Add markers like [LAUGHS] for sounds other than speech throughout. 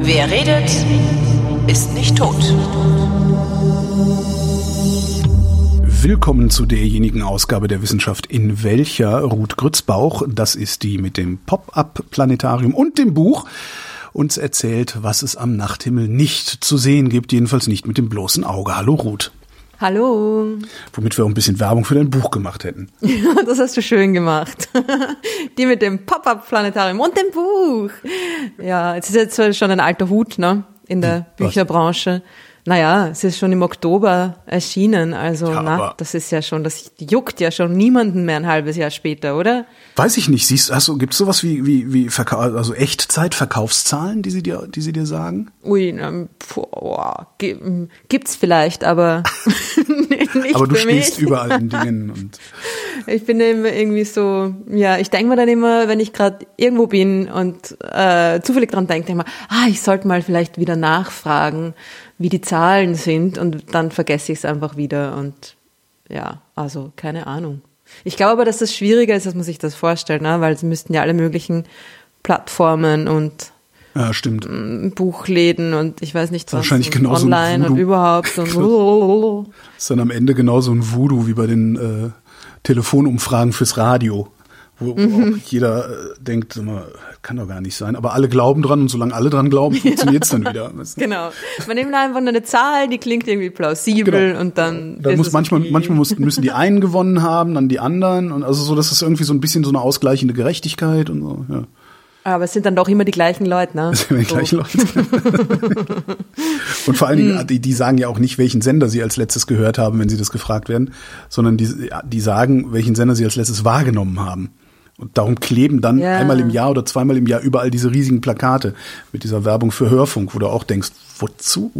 Wer redet, ist nicht tot. Willkommen zu derjenigen Ausgabe der Wissenschaft, in welcher Ruth Grützbauch, das ist die mit dem Pop-up-Planetarium und dem Buch, uns erzählt, was es am Nachthimmel nicht zu sehen gibt, jedenfalls nicht mit dem bloßen Auge. Hallo Ruth. Hallo. Womit wir auch ein bisschen Werbung für dein Buch gemacht hätten. Ja, [LAUGHS] das hast du schön gemacht. [LAUGHS] Die mit dem Pop-up-Planetarium und dem Buch. Ja, es ist jetzt schon ein alter Hut, ne? In der Was? Bücherbranche. Naja, es ist schon im Oktober erschienen, also Ja, na, das ist ja schon, das juckt ja schon niemanden mehr ein halbes Jahr später, oder? Weiß ich nicht. Siehst, du, gibt's sowas wie, wie, wie Verkau also Echtzeitverkaufszahlen, die sie dir, die sie dir sagen? Ui, na, boah, gi- m, gibt's vielleicht, aber [LAUGHS] nicht Aber du stehst mich. überall in Dingen und Ich bin immer irgendwie so, ja, ich denke mir dann immer, wenn ich gerade irgendwo bin und äh, zufällig dran denke, denke ich mir, ah, ich sollte mal vielleicht wieder nachfragen, wie die Zahlen sind und dann vergesse ich es einfach wieder und ja, also keine Ahnung. Ich glaube aber, dass das schwieriger ist, als man sich das vorstellt, ne? weil es müssten ja alle möglichen Plattformen und ja, stimmt. Buchläden und ich weiß nicht, was Wahrscheinlich genauso online und überhaupt und [LAUGHS] [LAUGHS] ist dann am Ende genauso ein Voodoo wie bei den äh, Telefonumfragen fürs Radio, wo, wo Mhm. auch jeder äh, denkt, mal, kann doch gar nicht sein. Aber alle glauben dran und solange alle dran glauben, [LAUGHS] funktioniert's dann wieder. Weißt du? Genau. Man nimmt einfach nur eine Zahl, die klingt irgendwie plausibel Genau. und dann. Da muss es manchmal, okay. manchmal muss, müssen die einen gewonnen haben, dann die anderen und also so, das ist irgendwie so ein bisschen so eine ausgleichende Gerechtigkeit und so. Ja. Aber es sind dann doch immer die gleichen Leute, ne? Das sind die So. gleichen Leute. [LAUGHS] und vor allen. Dingen, die, die sagen ja auch nicht, welchen Sender sie als letztes gehört haben, wenn sie das gefragt werden, sondern die, die sagen, welchen Sender sie als letztes wahrgenommen haben. Und darum kleben dann Ja. einmal im Jahr oder zweimal im Jahr überall diese riesigen Plakate mit dieser Werbung für Hörfunk, wo du auch denkst, wozu?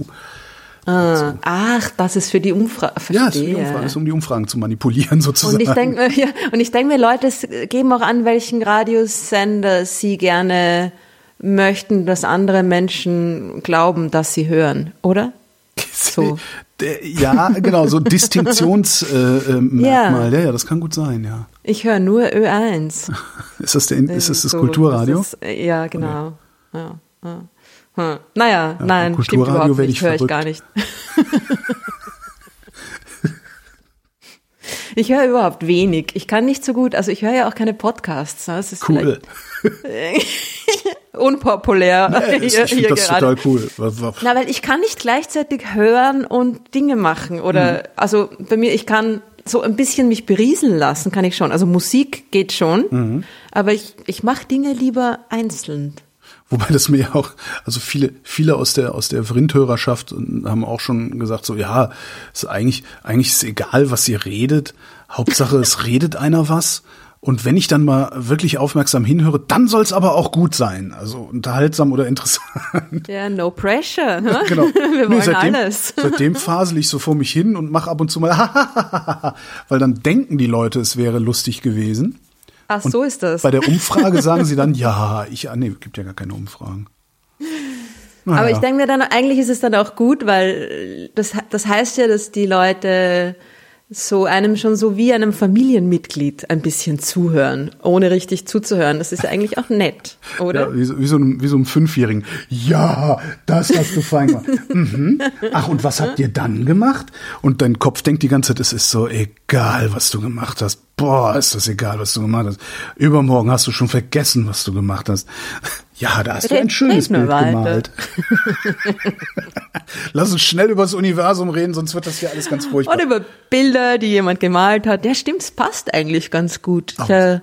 Ah, ach, das ist für die Umfrage. Ja, es ist, um die Verstehe. Umfragen, es ist um die Umfragen zu manipulieren [LAUGHS] sozusagen. und ich denke mir, ja, und ich denke mir, Leute geben auch an, welchen Radiosender sie gerne möchten, dass andere Menschen glauben, dass sie hören, oder? [LAUGHS] So. Ja, genau, so [LAUGHS] Distinktionsmerkmal. Äh, äh, ja. ja, das kann gut sein, ja. Ich höre nur Ö1. [LAUGHS] Ist das, der, ist das das So, Kulturradio? das ist- äh, ja, genau. Ja, ja. Hm. Naja, Ja, nein, Kulturradio überhaupt werd nicht, ich höre ich gar nicht. [LAUGHS] ich höre überhaupt wenig. Ich kann nicht so gut, also ich höre ja auch keine Podcasts. ne? Das ist Cool. [LAUGHS] unpopulär ich hier, finde hier das gerade. total cool. Na, weil ich kann nicht gleichzeitig hören und Dinge machen oder Mhm. also bei mir ich kann so ein bisschen mich berieseln lassen, kann ich schon. Also Musik geht schon, Mhm. aber ich ich mache Dinge lieber einzeln. Wobei das mir ja auch, also viele, viele aus der, aus der Vrindhörerschaft haben auch schon gesagt, so, ja, ist eigentlich, eigentlich ist egal, was ihr redet. Hauptsache, es [LAUGHS] redet einer was. Und wenn ich dann mal wirklich aufmerksam hinhöre, dann soll es aber auch gut sein. Also unterhaltsam oder interessant. Ja, no pressure. Ne? Genau. [LAUGHS] Wir Nee, wollen seitdem, alles. [LAUGHS] Seitdem fasel ich so vor mich hin und mache ab und zu mal, [LAUGHS] weil dann denken die Leute, es wäre lustig gewesen. Ach, so ist das. Bei der Umfrage sagen sie dann, ja, ich, ah, nee, gibt ja gar keine Umfragen. Naja. Aber ich denke mir dann, eigentlich ist es dann auch gut, weil das, das heißt ja, dass die Leute so einem schon so wie einem Familienmitglied ein bisschen zuhören, ohne richtig zuzuhören. Das ist ja eigentlich auch nett, oder? Ja, wie, so, wie, so einem, wie so einem Fünfjährigen. Ja, das hast du fein gemacht. [LAUGHS] mhm. Ach, und was habt ihr dann gemacht? Und dein Kopf denkt die ganze Zeit, es ist so egal, was du gemacht hast. Boah, ist das egal, was du gemacht hast. Übermorgen hast du schon vergessen, was du gemacht hast. [LAUGHS] Ja, da hast du ein schönes Bild weiter. gemalt. [LAUGHS] Lass uns schnell über das Universum reden, sonst wird das hier alles ganz furchtbar. Oder über Bilder, die jemand gemalt hat. Ja, stimmt, es passt eigentlich ganz gut äh,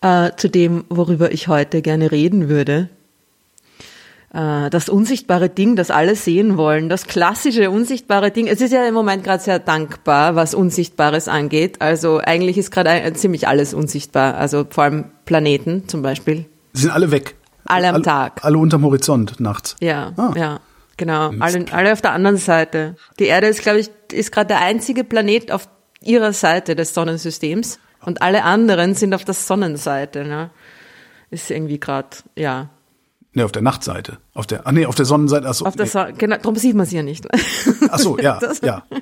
äh, zu dem, worüber ich heute gerne reden würde. Äh, das unsichtbare Ding, das alle sehen wollen, das klassische unsichtbare Ding. Es ist ja im Moment gerade sehr dankbar, was Unsichtbares angeht. Also eigentlich ist gerade ziemlich alles unsichtbar. Also vor allem Planeten zum Beispiel. Sie sind alle weg. Alle am alle, Tag. Alle unterm Horizont nachts. Ja, Ah. ja, genau. Alle, alle auf der anderen Seite. Die Erde ist, glaube ich, ist gerade der einzige Planet auf ihrer Seite des Sonnensystems und alle anderen sind auf der Sonnenseite. Ne? Ist irgendwie gerade, ja. Ne, auf der Nachtseite. Auf der, ah nee, auf der Sonnenseite. Achso, Auf der nee. Sonne, genau, darum sieht man sie ja nicht. Ach so, [LAUGHS] ja, Das- ja. [LAUGHS]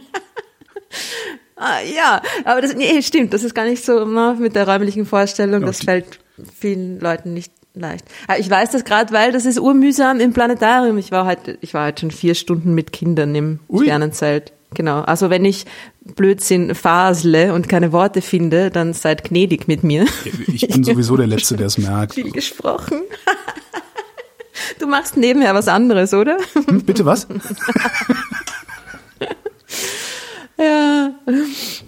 Ah, ja, aber das nee, stimmt, das ist gar nicht so ne, mit der räumlichen Vorstellung, das fällt vielen Leuten nicht leicht. Aber ich weiß das gerade, weil das ist urmühsam im Planetarium. Ich war heute, ich war heute schon vier Stunden mit Kindern im Ui. Sternenzelt. Genau. Also wenn ich Blödsinn fasle und keine Worte finde, dann seid gnädig mit mir. Ich bin sowieso der Letzte, der es merkt. [LAUGHS] Viel gesprochen. Du machst nebenher was anderes, oder? Hm, bitte was? [LAUGHS] Ja.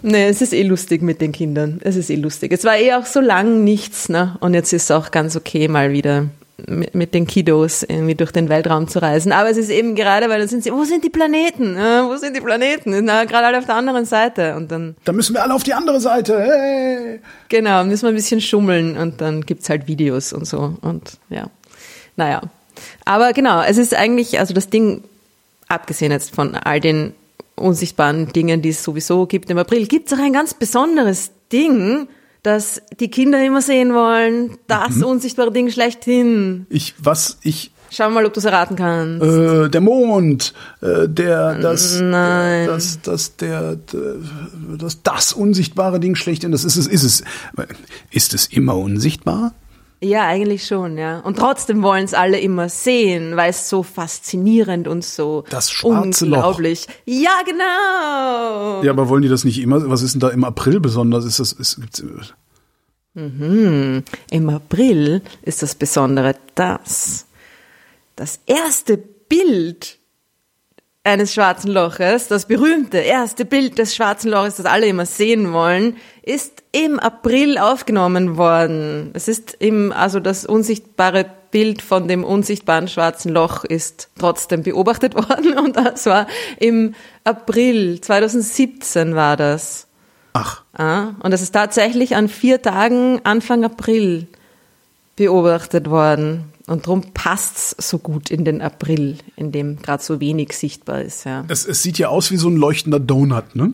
Nee, es ist eh lustig mit den Kindern. Es ist eh lustig. Es war eh auch so lang nichts, ne? Und jetzt ist es auch ganz okay, mal wieder mit, mit den Kiddos irgendwie durch den Weltraum zu reisen. Aber es ist eben gerade, weil dann sind sie, wo sind die Planeten? Ja, wo sind die Planeten? Na, gerade alle auf der anderen Seite. Und dann, Da müssen wir alle auf die andere Seite. Hey. genau, müssen wir ein bisschen schummeln und dann gibt's halt Videos und so. Und ja. Naja. Aber genau, es ist eigentlich, also das Ding, abgesehen jetzt von all den unsichtbaren Dingen, die es sowieso gibt im April, gibt's auch ein ganz besonderes Ding, das die Kinder immer sehen wollen. Das unsichtbare Ding schlechthin. Ich, was, ich, Schau mal, ob du es erraten kannst. äh, der Mond, äh, der, das, Nein. das, das, der, das, das unsichtbare Ding schlechthin, das ist es, ist es. Ist es immer unsichtbar? Ja, eigentlich schon, ja. Und trotzdem wollen es alle immer sehen, weil es so faszinierend und so Das schwarze Loch. unglaublich. Ja, genau. Ja, aber wollen die das nicht immer? Was ist denn da im April besonders? Ist das, ist, gibt's, Im April ist das Besondere, dass das erste Bild eines schwarzen Loches, das berühmte erste Bild des schwarzen Loches, das alle immer sehen wollen, ist im April aufgenommen worden. Es ist im, also das unsichtbare Bild von dem unsichtbaren schwarzen Loch ist trotzdem beobachtet [LAUGHS] worden und das war im April 2017 war das. ach, Ah, und das ist tatsächlich an vier Tagen Anfang April beobachtet worden. Und darum passt's so gut in den April, in dem gerade so wenig sichtbar ist. Ja, es, es sieht ja aus wie so ein leuchtender Donut, ne?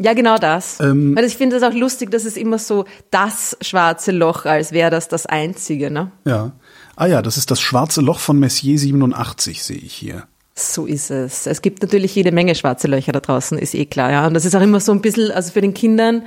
ja genau das. Ähm, Weil ich finde es auch lustig, dass es immer so das schwarze Loch, als wäre das das einzige. Ne? Ja. Ah ja, das ist das schwarze Loch von Messier 87, sehe ich hier. So ist es. Es gibt natürlich jede Menge schwarze Löcher da draußen, ist eh klar. Ja. Und das ist auch immer so ein bisschen, also für den Kindern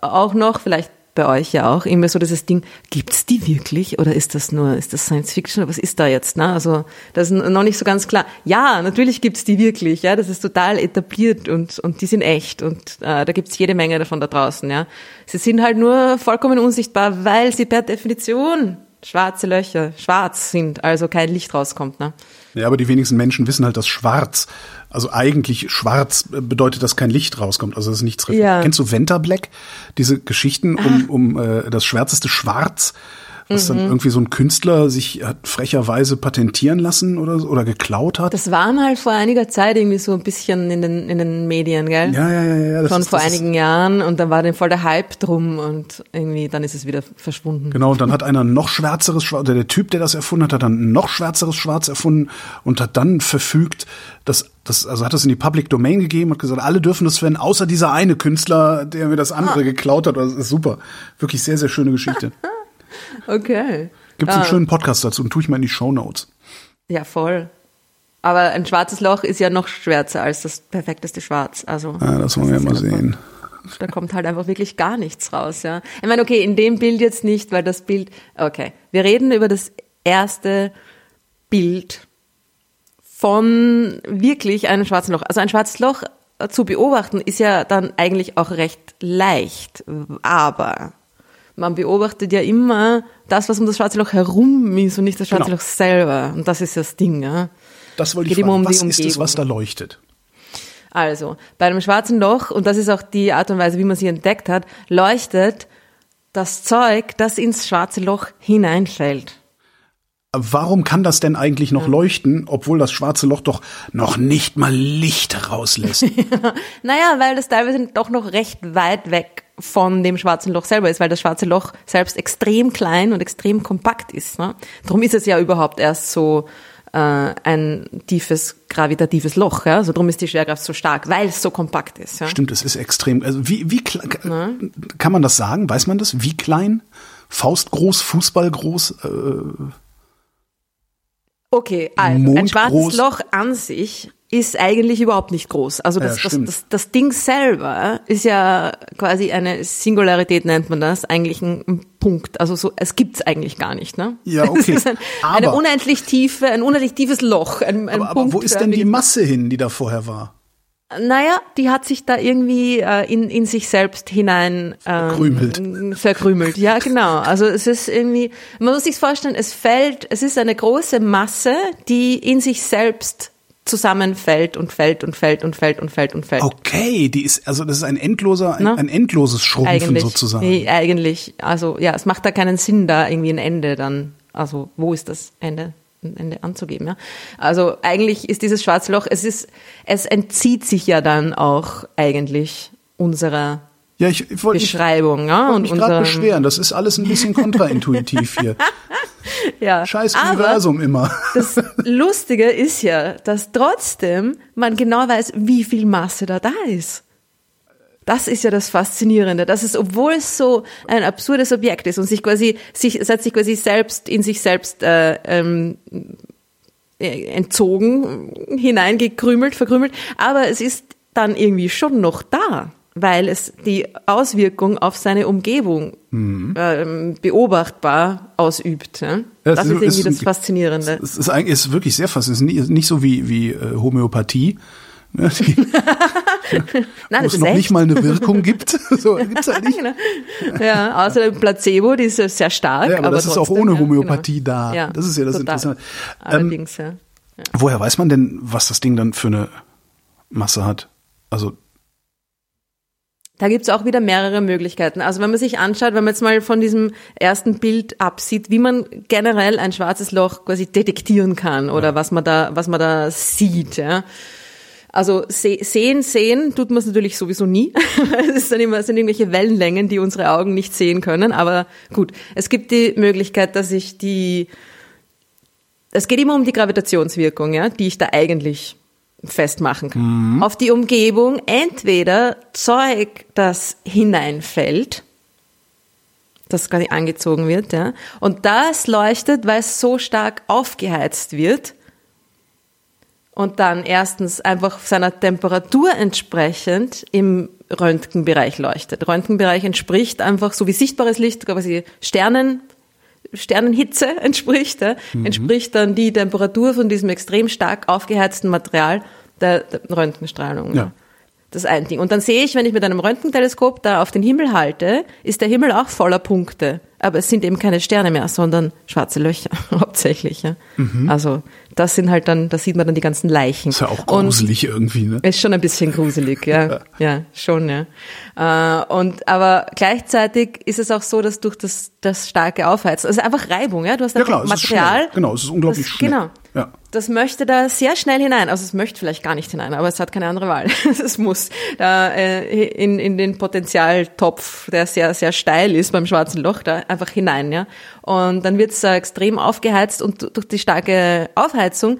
auch noch, vielleicht bei euch ja auch, immer so dieses Ding, gibt's die wirklich oder ist das nur, ist das Science Fiction was ist da jetzt? Ne? Also das ist noch nicht so ganz klar. Ja, natürlich gibt's die wirklich, ja, das ist total etabliert und, und die sind echt und äh, da gibt's jede Menge davon da draußen. Ja. Sie sind halt nur vollkommen unsichtbar, weil sie per Definition schwarze Löcher, schwarz sind, also kein Licht rauskommt. Ne? Ja, aber die wenigsten Menschen wissen halt, dass schwarz, also eigentlich schwarz bedeutet, dass kein Licht rauskommt, also dass nichts reflektiert. Ja. Kennst du Venter Black? Diese Geschichten um, um äh, das schwärzeste Schwarz, was dann irgendwie so ein Künstler sich hat frecherweise patentieren lassen oder, oder geklaut hat? Das war mal vor einiger Zeit irgendwie so ein bisschen in den, in den Medien, gell? ja, ja, ja, ja. Schon ist, vor das ist- einigen Jahren und dann war dann voll der Hype drum und irgendwie dann ist es wieder verschwunden. Genau, und dann hat einer noch schwärzeres Schwarz, oder der Typ, der das erfunden hat, hat dann noch schwärzeres Schwarz erfunden und hat dann verfügt, dass das, also hat das in die Public Domain gegeben und gesagt, alle dürfen das verwenden, außer dieser eine Künstler, der mir das andere Ah. geklaut hat. Das ist super. Wirklich sehr, sehr schöne Geschichte. [LAUGHS] Okay. Gibt's Ah, einen schönen Podcast dazu und tue ich mal in die Show Notes. Ja, voll. Aber ein schwarzes Loch ist ja noch schwärzer als das perfekteste Schwarz. Also Ja, das wollen wir mal ja noch- sehen. Da kommt halt einfach wirklich gar nichts raus, ja. Ich meine, okay, in dem Bild jetzt nicht, weil das Bild, okay. Wir reden über das erste Bild von wirklich einem schwarzen Loch. Also ein schwarzes Loch äh, zu beobachten ist ja dann eigentlich auch recht leicht, aber man beobachtet ja immer das, was um das schwarze Loch herum ist und nicht das schwarze Genau. Loch selber. Und das ist das Ding, ja. Das wollte ich fragen. um Was ist es, was da leuchtet? Also, bei einem schwarzen Loch, und das ist auch die Art und Weise, wie man sie entdeckt hat, leuchtet das Zeug, das ins schwarze Loch hineinfällt. Warum kann das denn eigentlich noch leuchten, obwohl das schwarze Loch doch noch nicht mal Licht rauslässt? [LAUGHS] Naja, weil das teilweise doch noch recht weit weg von dem schwarzen Loch selber ist, weil das schwarze Loch selbst extrem klein und extrem kompakt ist. Ne? Darum ist es ja überhaupt erst so äh, ein tiefes gravitatives Loch. Ja? Also darum ist die Schwerkraft so stark, weil es so kompakt ist. Ja? Stimmt, es ist extrem. Also wie, wie klein, kann man das sagen? Weiß man das? Wie klein? Faustgroß, Fußballgroß? Äh, Okay, also ein Mondgroß. schwarzes Loch an sich ist eigentlich überhaupt nicht groß. Also das, Ja, das, das, das Ding selber ist ja quasi eine Singularität, nennt man das, eigentlich ein, Punkt. Also so, es gibt's eigentlich gar nicht. Ne? Ja, okay. [LAUGHS] Es ist ein, eine Aber- unendlich tiefe, ein unendlich tiefes Loch. Ein, ein Aber, aber wo ist denn die punktförmig- Masse hin, die da vorher war? Naja, die hat sich da irgendwie äh, in, in sich selbst hinein ähm, Verkrümelt. verkrümelt. Ja, genau. Also es ist irgendwie, man muss sich vorstellen, es fällt, es ist eine große Masse, die in sich selbst zusammenfällt und fällt und fällt und fällt und fällt und fällt. Okay, die ist, also das ist ein endloser, ein, Na? ein endloses Schrumpfen eigentlich, sozusagen. Nee, eigentlich, also ja, es macht da keinen Sinn, da irgendwie ein Ende dann, also wo ist das Ende? ein Ende anzugeben, ja. Also eigentlich ist dieses schwarze Loch, es ist, es entzieht sich ja dann auch eigentlich unserer Ja, ich, ich wollte mich, Beschreibung, ja, wollte und mich gerade beschweren. Das ist alles ein bisschen kontraintuitiv hier. [LAUGHS] ja. Scheiß Aber Universum immer. Das Lustige ist ja, dass trotzdem man genau weiß, wie viel Masse da da ist. Das ist ja das Faszinierende, dass es, obwohl es so ein absurdes Objekt ist und sich quasi, sich, es hat sich quasi selbst in sich selbst äh, ähm, äh, entzogen, hineingekrümelt, verkrümelt, aber es ist dann irgendwie schon noch da, weil es die Auswirkung auf seine Umgebung ähm, beobachtbar ausübt. Ja? Mhm. Ja, das ist- ist irgendwie es das ist- Faszinierende. Es ist eigentlich ist wirklich sehr faszinierend. Es ist nicht, so wie, wie äh, Homöopathie. ne, Die, [LAUGHS] Nein, wo es ist noch echt. nicht mal eine Wirkung gibt. [LAUGHS] So gibt's halt nicht. Genau. Ja, außer dem Placebo, die ist ja sehr stark. Ja, aber das ist auch trotzdem, ohne ja, Homöopathie genau. da. Ja, Das ist ja das total. Interessante. Ähm, Allerdings, ja. Woher weiß man denn, was das Ding dann für eine Masse hat? Also Da gibt's auch wieder mehrere Möglichkeiten. Also wenn man sich anschaut, wenn man jetzt mal von diesem ersten Bild absieht, wie man generell ein schwarzes Loch quasi detektieren kann oder was man da, was man da sieht, ja. Also se sehen, sehen tut man es natürlich sowieso nie. [LAUGHS] es sind immer, es sind irgendwelche Wellenlängen, die unsere Augen nicht sehen können. Aber gut, es gibt die Möglichkeit, dass ich die, es geht immer um die Gravitationswirkung, ja, die ich da eigentlich festmachen kann. Auf die Umgebung entweder Zeug, das hineinfällt, das quasi angezogen wird, ja, und das leuchtet, weil es so stark aufgeheizt wird und dann erstens einfach seiner Temperatur entsprechend im Röntgenbereich leuchtet. Röntgenbereich entspricht einfach so wie sichtbares Licht, quasi Sternen, Sternenhitze [LAUGHS] entspricht, ja, entspricht dann die Temperatur von diesem extrem stark aufgeheizten Material der, der Röntgenstrahlung. Ja. Das ist ein Ding. Und dann sehe ich, wenn ich mit einem Röntgenteleskop da auf den Himmel halte, ist der Himmel auch voller Punkte. Aber es sind eben keine Sterne mehr, sondern schwarze Löcher [LAUGHS] hauptsächlich. Ja. Also das sind halt dann, da sieht man dann die ganzen Leichen. ist ja auch Und- gruselig irgendwie, ne? ist schon ein bisschen gruselig, [LAUGHS] ja. Ja, schon, ja. Äh, und, aber gleichzeitig ist es auch so, dass durch das, das starke Aufheizen, also einfach Reibung, ja. Du hast Ja, einfach klar, es ist Material. schnell. Genau, es ist unglaublich das, schnell. Genau. Ja. Das möchte da sehr schnell hinein. Also es möchte vielleicht gar nicht hinein, aber es hat keine andere Wahl. [LAUGHS] Es muss da äh, in, in den Potenzialtopf, der sehr, sehr steil ist beim schwarzen Loch, da einfach hinein, ja. Und dann wird es äh, extrem aufgeheizt und durch die starke Aufheizung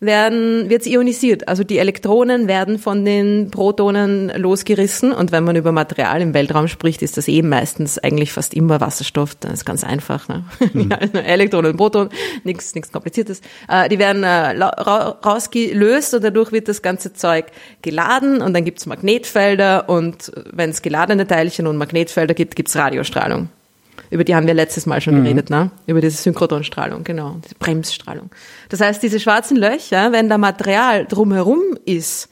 werden, wird es ionisiert. Also die Elektronen werden von den Protonen losgerissen. Und wenn man über Material im Weltraum spricht, ist das eben meistens eigentlich fast immer Wasserstoff. Das ist ganz einfach. Ne? [LAUGHS] Ja, Elektronen und Protonen, nichts nichts Kompliziertes. Äh, die werden äh, rausgelöst und dadurch wird das ganze Zeug geladen und dann gibt's Magnetfelder und wenn es geladene Teilchen und Magnetfelder gibt, gibt's Radiostrahlung. Über die haben wir letztes Mal schon geredet, ne? Über diese Synchrotronstrahlung, genau, diese Bremsstrahlung. Das heißt, diese schwarzen Löcher, wenn da Material drumherum ist,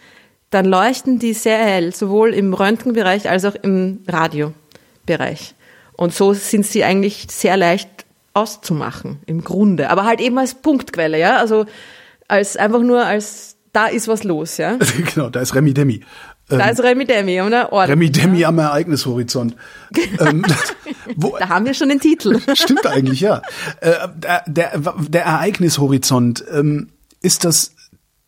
dann leuchten die sehr hell, sowohl im Röntgenbereich als auch im Radiobereich. Und so sind sie eigentlich sehr leicht auszumachen, im Grunde. Aber halt eben als Punktquelle, ja? Also als einfach nur als, da ist was los, ja? [LAUGHS] genau, da ist Remi Demi. Ähm, Da ist Remi Demi, oder? Ordentlich. Remi Demi am Ereignishorizont. [LAUGHS] ähm, wo, Da haben wir schon den Titel. [LAUGHS] Stimmt eigentlich, ja. Äh, der, der, der Ereignishorizont, ähm, ist das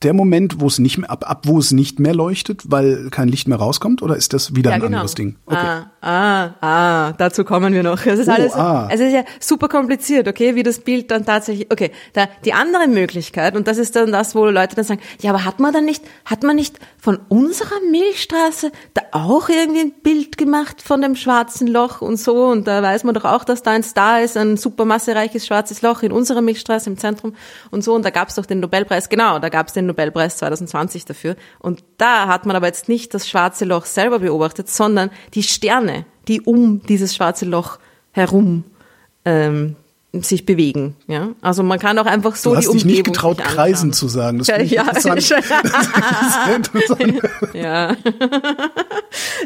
der Moment, wo es nicht mehr, ab, ab wo es nicht mehr leuchtet, weil kein Licht mehr rauskommt, oder ist das wieder ein anderes Ding? Ah, ah, ah, dazu kommen wir noch. [LAUGHS] Es ist Oh, alles, ah. es ist ja super kompliziert, okay, wie das Bild dann tatsächlich, okay, da, die andere Möglichkeit, und das ist dann das, wo Leute dann sagen, ja, aber hat man dann nicht, hat man nicht von unserer Milchstraße da auch irgendwie ein Bild gemacht von dem schwarzen Loch und so, und da weiß man doch auch, dass da ein Star ist, ein super massereiches schwarzes Loch in unserer Milchstraße im Zentrum und so, und da gab es doch den Nobelpreis, genau, da gab es den Nobelpreis 2020 dafür. Und da hat man aber jetzt nicht das schwarze Loch selber beobachtet, sondern die Sterne, die um dieses schwarze Loch herum ähm, sich bewegen. Ja? Also man kann auch einfach so du hast die dich nicht getraut, sich Kreisen zu sagen. Das Ja, finde ich ja. interessant. Das [LAUGHS] interessant. Ja. [LAUGHS]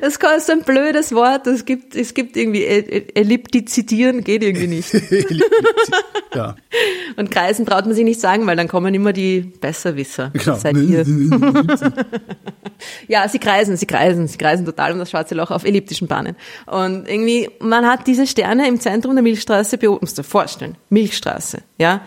Das ist [LAUGHS] ein blödes Wort. Es gibt, es gibt irgendwie E- E- Elliptizidieren geht irgendwie nicht. ja, Und Kreisen traut man sich nicht sagen, weil dann kommen immer die Besserwisser. genau. Seid ihr. Ja, sie kreisen, sie kreisen, sie kreisen total um das schwarze Loch auf elliptischen Bahnen. Und irgendwie, man hat diese Sterne im Zentrum der Milchstraße beobachtet, vorstellen, Milchstraße, ja.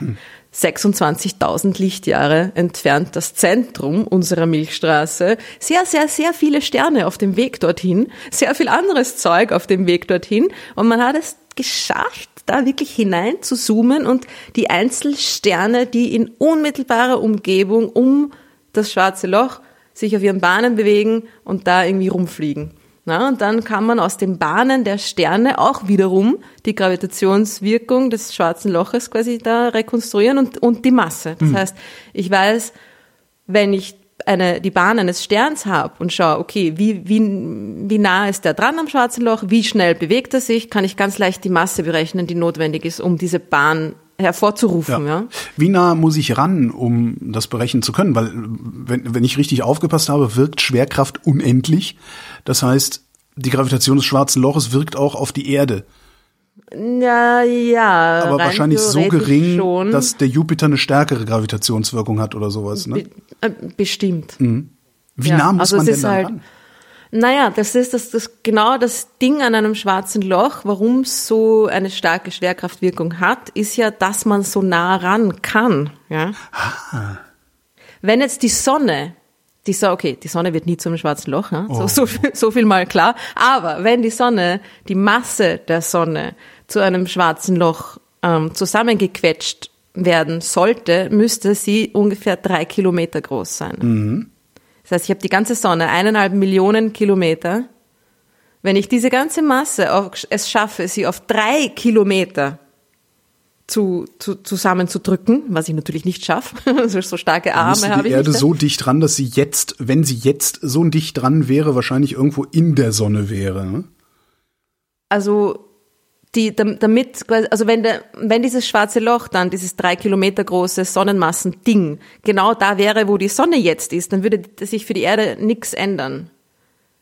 26.000 Lichtjahre entfernt das Zentrum unserer Milchstraße. Sehr, sehr, sehr viele Sterne auf dem Weg dorthin. Sehr viel anderes Zeug auf dem Weg dorthin. Und man hat es geschafft, da wirklich hinein zu zoomen und die Einzelsterne, die in unmittelbarer Umgebung um das schwarze Loch sich auf ihren Bahnen bewegen und da irgendwie rumfliegen. Na, und dann kann man aus den Bahnen der Sterne auch wiederum die Gravitationswirkung des schwarzen Loches quasi da rekonstruieren und, und die Masse. Das heißt, ich weiß, wenn ich eine, die Bahn eines Sterns habe und schaue, okay, wie, wie, wie nah ist der dran am schwarzen Loch, wie schnell bewegt er sich, kann ich ganz leicht die Masse berechnen, die notwendig ist, um diese Bahn hervorzurufen. Ja. Wie nah muss ich ran, um das berechnen zu können? Weil, wenn, wenn ich richtig aufgepasst habe, wirkt Schwerkraft unendlich. Das heißt, die Gravitation des schwarzen Loches wirkt auch auf die Erde. Ja, ja. Aber wahrscheinlich so gering, schon. dass der Jupiter eine stärkere Gravitationswirkung hat oder sowas. Ne? Be äh, bestimmt. Wie ja, nah muss also man denn halt- ran? Naja, das ist das, das genau das Ding an einem schwarzen Loch, warum es so eine starke Schwerkraftwirkung hat, ist ja, dass man so nah ran kann. Ja? Wenn jetzt die Sonne, die so, okay, die Sonne wird nie zu einem schwarzen Loch, ja? so, so, viel, so viel mal klar. Aber wenn die Sonne, die Masse der Sonne zu einem schwarzen Loch ähm, zusammengequetscht werden sollte, müsste sie ungefähr drei Kilometer groß sein. Das heißt, ich habe die ganze Sonne, eineinhalb Millionen Kilometer. Wenn ich diese ganze Masse auf, es schaffe, sie auf drei Kilometer zu, zu, zusammenzudrücken, was ich natürlich nicht schaffe, [LAUGHS] so starke Arme habe die ich Erde nicht. so dicht dran, dass sie jetzt, wenn sie jetzt so dicht dran wäre, wahrscheinlich irgendwo in der Sonne wäre. Ne? Also die, dam- damit, also wenn, der, wenn dieses schwarze Loch dann, dieses drei Kilometer große Sonnenmassending, genau da wäre, wo die Sonne jetzt ist, dann würde sich für die Erde nichts ändern.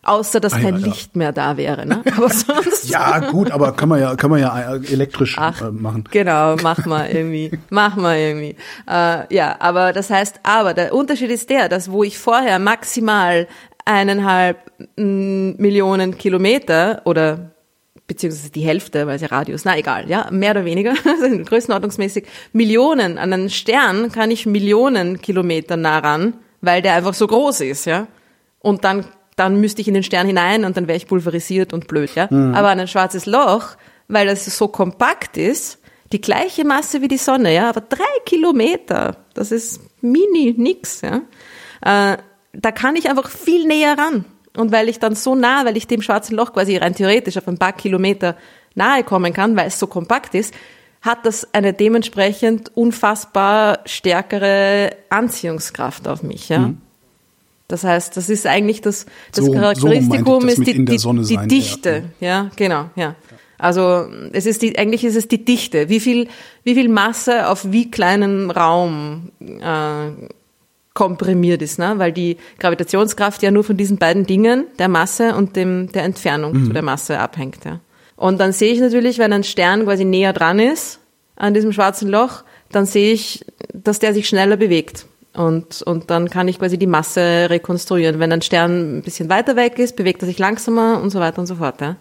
Außer, dass Ah, ja, kein ja. Licht mehr da wäre. Ne? [LAUGHS] Aber sonst. Ja, gut, aber kann man ja, kann man ja äh, elektrisch Ach, äh, machen. Genau, mach mal irgendwie. Mach mal irgendwie. Äh, ja, aber das heißt, aber der Unterschied ist der, dass wo ich vorher maximal eineinhalb Millionen Kilometer oder beziehungsweise die Hälfte, weil es ja Radius, na egal, ja, mehr oder weniger, [LAUGHS] also größenordnungsmäßig, Millionen, an einen Stern kann ich Millionen Kilometer nah ran, weil der einfach so groß ist, ja. Und dann, dann müsste ich in den Stern hinein und dann wäre ich pulverisiert und blöd, ja. Aber an ein schwarzes Loch, weil das so kompakt ist, die gleiche Masse wie die Sonne, ja, aber drei Kilometer, das ist mini, nix, ja. Äh, da kann ich einfach viel näher ran. Und weil ich dann so nah, weil ich dem schwarzen Loch quasi rein theoretisch auf ein paar Kilometer nahe kommen kann, weil es so kompakt ist, hat das eine dementsprechend unfassbar stärkere Anziehungskraft auf mich, ja. Das heißt, das ist eigentlich das, das So- so Charakteristikum ich das ist die, die, die Dichte, ja, genau, ja. Also es ist die, eigentlich ist es die Dichte. Wie viel, wie viel Masse auf wie kleinen Raum äh, komprimiert ist, ne? weil die Gravitationskraft ja nur von diesen beiden Dingen, der Masse und dem, der Entfernung zu der Masse abhängt. Ja. Und dann sehe ich natürlich, wenn ein Stern quasi näher dran ist an diesem schwarzen Loch, dann sehe ich, dass der sich schneller bewegt. Und, und dann kann ich quasi die Masse rekonstruieren. Wenn ein Stern ein bisschen weiter weg ist, bewegt er sich langsamer und so weiter und so fort. Ja.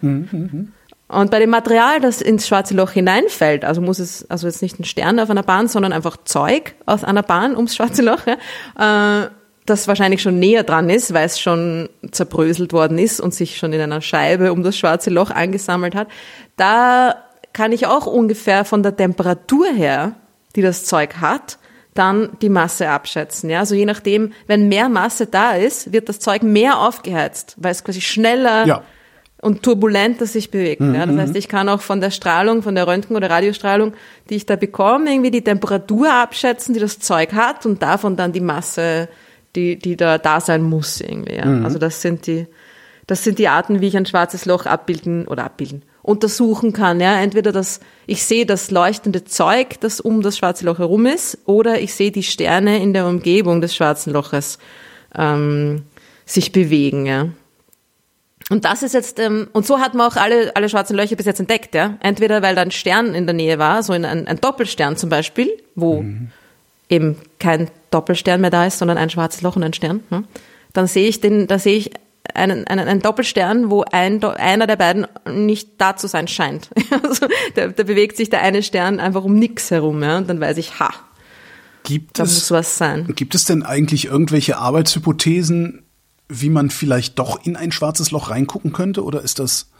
Und bei dem Material, das ins schwarze Loch hineinfällt, also muss es, also jetzt nicht ein Stern auf einer Bahn, sondern einfach Zeug aus einer Bahn ums schwarze Loch, ja, äh, das wahrscheinlich schon näher dran ist, weil es schon zerbröselt worden ist und sich schon in einer Scheibe um das schwarze Loch angesammelt hat, da kann ich auch ungefähr von der Temperatur her, die das Zeug hat, dann die Masse abschätzen. Ja? Also je nachdem, wenn mehr Masse da ist, wird das Zeug mehr aufgeheizt, weil es quasi schneller Ja. Und turbulenter sich bewegt. Ja? Das heißt, ich kann auch von der Strahlung, von der Röntgen- oder Radiostrahlung, die ich da bekomme, irgendwie die Temperatur abschätzen, die das Zeug hat und davon dann die Masse die, die da, da sein muss irgendwie. Ja. Also das sind die, das sind die Arten, wie ich ein schwarzes Loch abbilden oder abbilden, untersuchen kann. Ja, entweder das, ich sehe das leuchtende Zeug, das um das schwarze Loch herum ist, oder ich sehe die Sterne in der Umgebung des schwarzen Loches ähm, sich bewegen. Ja. Und das ist jetzt, ähm, und so hat man auch alle, alle schwarzen Löcher bis jetzt entdeckt, ja. Entweder weil da ein Stern in der Nähe war, so ein, ein Doppelstern zum Beispiel, wo Mhm. eben kein Doppelstern mehr da ist, sondern ein schwarzes Loch und ein Stern. Hm? Dann sehe ich den, da sehe ich einen, einen, einen Doppelstern, wo ein, einer der beiden nicht da zu sein scheint. [LAUGHS] also, da, da bewegt sich der eine Stern einfach um nix herum, ja. Und dann weiß ich, ha, Gibt da es, muss was sein. gibt es denn eigentlich irgendwelche Arbeitshypothesen, wie man vielleicht doch in ein schwarzes Loch reingucken könnte? Oder ist das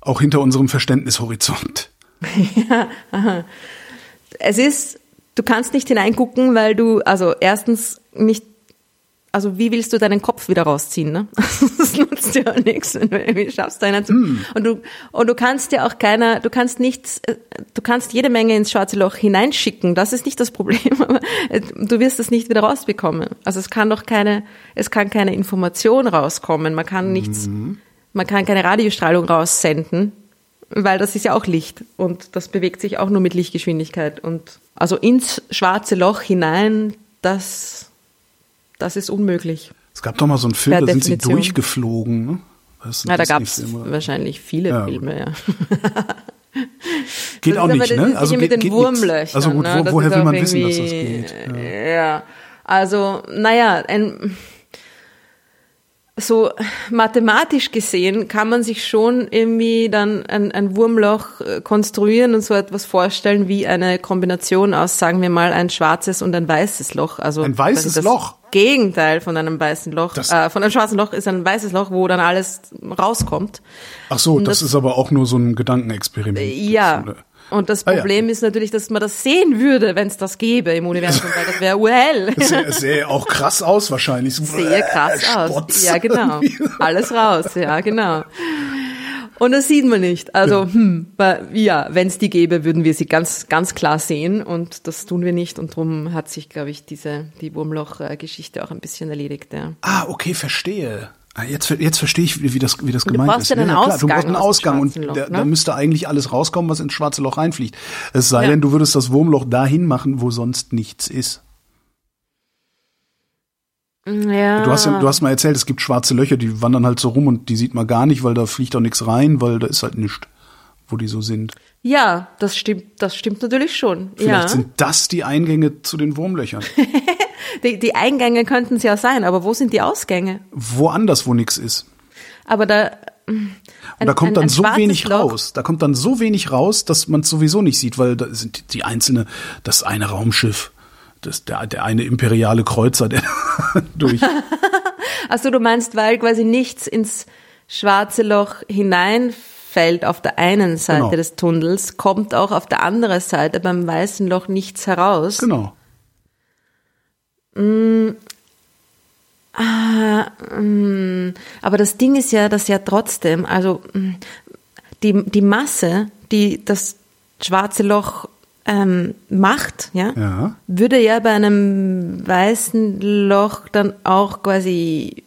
auch hinter unserem Verständnishorizont? [LAUGHS] Es ist, du kannst nicht hineingucken, weil du, also erstens nicht, also wie willst du deinen Kopf wieder rausziehen, ne? [LAUGHS] Das nutzt dir auch nichts, wenn du irgendwie schaffst, da hineinzu. Und du, und du kannst ja auch keiner, du kannst nichts, äh, du kannst jede Menge ins schwarze Loch hineinschicken, das ist nicht das Problem, [LAUGHS] aber äh, du wirst es nicht wieder rausbekommen. Also es kann doch keine, es kann keine Information rauskommen, man kann nichts, man kann keine Radiostrahlung raussenden, weil das ist ja auch Licht und das bewegt sich auch nur mit Lichtgeschwindigkeit und also ins schwarze Loch hinein, das das ist unmöglich. Es gab doch mal so einen Film, da sind sie durchgeflogen. Ne? Ja, da gab es wahrscheinlich viele Ja, Filme, ja. Geht auch nicht, ne? sicher mit geht- den Wurmlöchern. Also gut, ne? wo, woher will man wissen, dass das geht? Ja. Ja, also, naja, ein, so mathematisch gesehen kann man sich schon irgendwie dann ein, ein Wurmloch äh, konstruieren und so etwas vorstellen wie eine Kombination aus, sagen wir mal, ein schwarzes und ein weißes Loch. Also Ein weißes Loch? Gegenteil von einem weißen Loch. Äh, von einem schwarzen Loch ist ein weißes Loch, wo dann alles rauskommt. Ach so, das, das- ist aber auch nur so ein Gedankenexperiment. Ja. Äh, Und das Ah, ja. Problem ist natürlich, dass man das sehen würde, wenn es das gäbe im Universum, weil das wäre urhell. Das [LAUGHS] sähe, auch krass aus wahrscheinlich. [LAUGHS] So, Sehe krass äh, aus. Ja, genau. [LAUGHS] Alles raus, ja, genau. Und das sieht man nicht. Also, hm, weil, ja, wenn es die gäbe, würden wir sie ganz, ganz klar sehen. Und das tun wir nicht. Und darum hat sich, glaube ich, diese, die Wurmloch-Geschichte auch ein bisschen erledigt, ja. Ah, okay, verstehe. Ah, Jetzt, jetzt verstehe ich, wie, das, wie das du gemeint brauchst ist. ja einen klar, du Ausgang brauchst einen Ausgang und Loch, da, ne? da müsste eigentlich alles rauskommen, was ins schwarze Loch reinfliegt. Es sei Ja. denn, du würdest das Wurmloch dahin machen, wo sonst nichts ist. Ja. Du hast, ja, du hast mal erzählt, es gibt schwarze Löcher, die wandern halt so rum und die sieht man gar nicht, weil da fliegt auch nichts rein, weil da ist halt nichts, wo die so sind. ja, das stimmt, das stimmt natürlich schon. Vielleicht ja. sind das die Eingänge zu den Wurmlöchern. [LAUGHS] Die, die Eingänge könnten es ja sein, aber wo sind die Ausgänge? Woanders, wo nichts ist. Aber da. Und da kommt dann so wenig raus. Da kommt dann so wenig raus, dass man es sowieso nicht sieht, weil da sind die, einzelne, das eine Raumschiff, das, der, der eine imperiale Kreuzer, der [LAUGHS] durch. [LAUGHS] Also du meinst, weil quasi nichts ins schwarze Loch hineinfällt auf der einen Seite Genau. des Tunnels, kommt auch auf der anderen Seite beim weißen Loch nichts heraus. Genau. Aber das Ding ist ja, dass ja trotzdem, also mh, die, die Masse, die das schwarze Loch ähm, macht, ja, Ja. würde ja bei einem weißen Loch dann auch quasi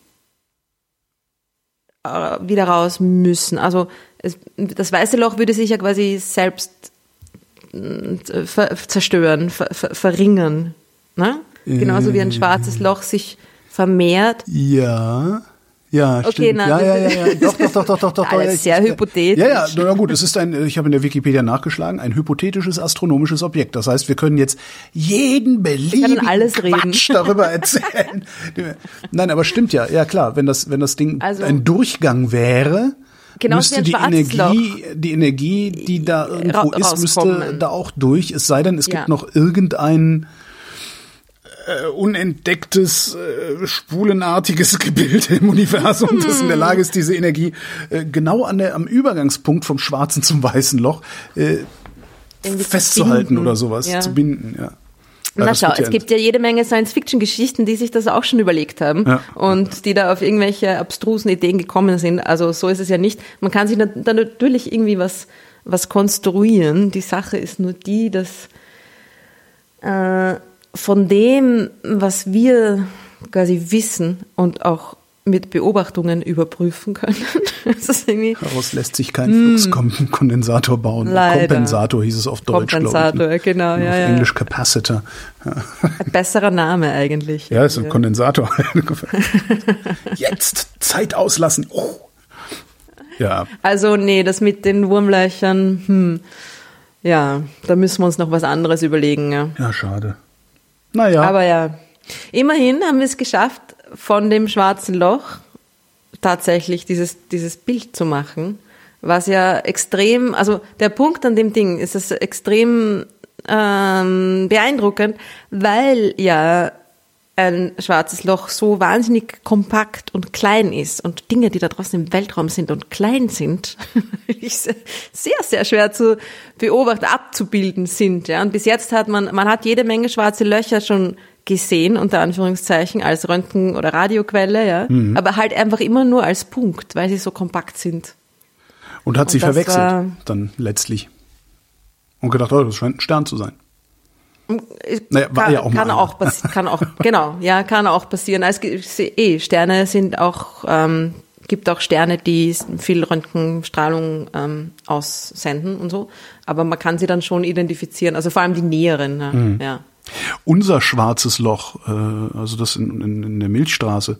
äh, wieder raus müssen. Also es, das weiße Loch würde sich ja quasi selbst ver, zerstören, ver, ver, verringern. Ne? Genauso wie ein schwarzes Loch sich vermehrt. Ja. Ja, Okay, stimmt. na, ja, ja, ja, ja. Doch, doch, doch, doch, doch, doch. [LAUGHS] Alles ja, sehr ich- hypothetisch. Ja, ja, na gut, es ist ein, ich habe in der Wikipedia nachgeschlagen, ein hypothetisches astronomisches Objekt. Das heißt, wir können jetzt jeden beliebigen alles reden. Quatsch [LAUGHS] darüber erzählen. Nein, aber stimmt ja. Ja, klar, wenn das, wenn das Ding Also- ein Durchgang wäre, Genau müsste die Energie, die Energie, die da irgendwo Ra- ist, müsste da auch durch. Es sei denn, es Ja. gibt noch irgendein äh, unentdecktes, äh, spulenartiges [LAUGHS] Gebilde im Universum, das in der Lage ist, diese Energie äh, genau an der, am Übergangspunkt vom schwarzen zum weißen Loch äh, festzuhalten oder sowas, Ja. zu binden, ja. Na schau, ja- es gibt ja jede Menge Science-Fiction-Geschichten, die sich das auch schon überlegt haben Ja. und die da auf irgendwelche abstrusen Ideen gekommen sind. Also so ist es ja nicht. Man kann sich da da natürlich irgendwie was, was konstruieren. Die Sache ist nur die, dass äh, von dem, was wir quasi wissen und auch mit Beobachtungen überprüfen können. [LAUGHS] Daraus lässt sich kein Fluxkondensator bauen. Hm. Leider. Kompensator hieß es auf Deutsch, glaube ich. Kompensator, ne? genau, Und ja, auf ja. Englisch Capacitor. ein besserer Name eigentlich. Ja, ist ein Kondensator. [LAUGHS] Jetzt Zeit auslassen. Oh. Ja, Also nee, das mit den Wurmlöchern, hm, ja, da müssen wir uns noch was anderes überlegen. Ja. ja, schade. Naja, Aber ja, immerhin haben wir es geschafft, von dem schwarzen Loch tatsächlich dieses, dieses Bild zu machen, was ja extrem, also der Punkt an dem Ding ist es extrem ähm, beeindruckend, weil ja ein schwarzes Loch so wahnsinnig kompakt und klein ist und Dinge, die da draußen im Weltraum sind und klein sind, [LAUGHS] sehr, sehr schwer zu beobachten, abzubilden sind. Ja. Und bis jetzt hat man, man hat jede Menge schwarze Löcher schon gesehen, unter Anführungszeichen, als Röntgen- oder Radioquelle, ja. Aber halt einfach immer nur als Punkt, weil sie so kompakt sind. und hat sie und das verwechselt dann letztlich. Und gedacht, oh, das scheint ein Stern zu sein. Naja, war kann, ja auch kann auch passieren, kann auch, [LAUGHS] genau, ja, kann auch passieren. Es gibt eh, Sterne sind auch, ähm, gibt auch Sterne, die viel Röntgenstrahlung ähm, aussenden und so, aber man kann sie dann schon identifizieren, also vor allem die näheren, ja. Mhm. ja. Unser schwarzes Loch, äh, also das in, in, in der Milchstraße,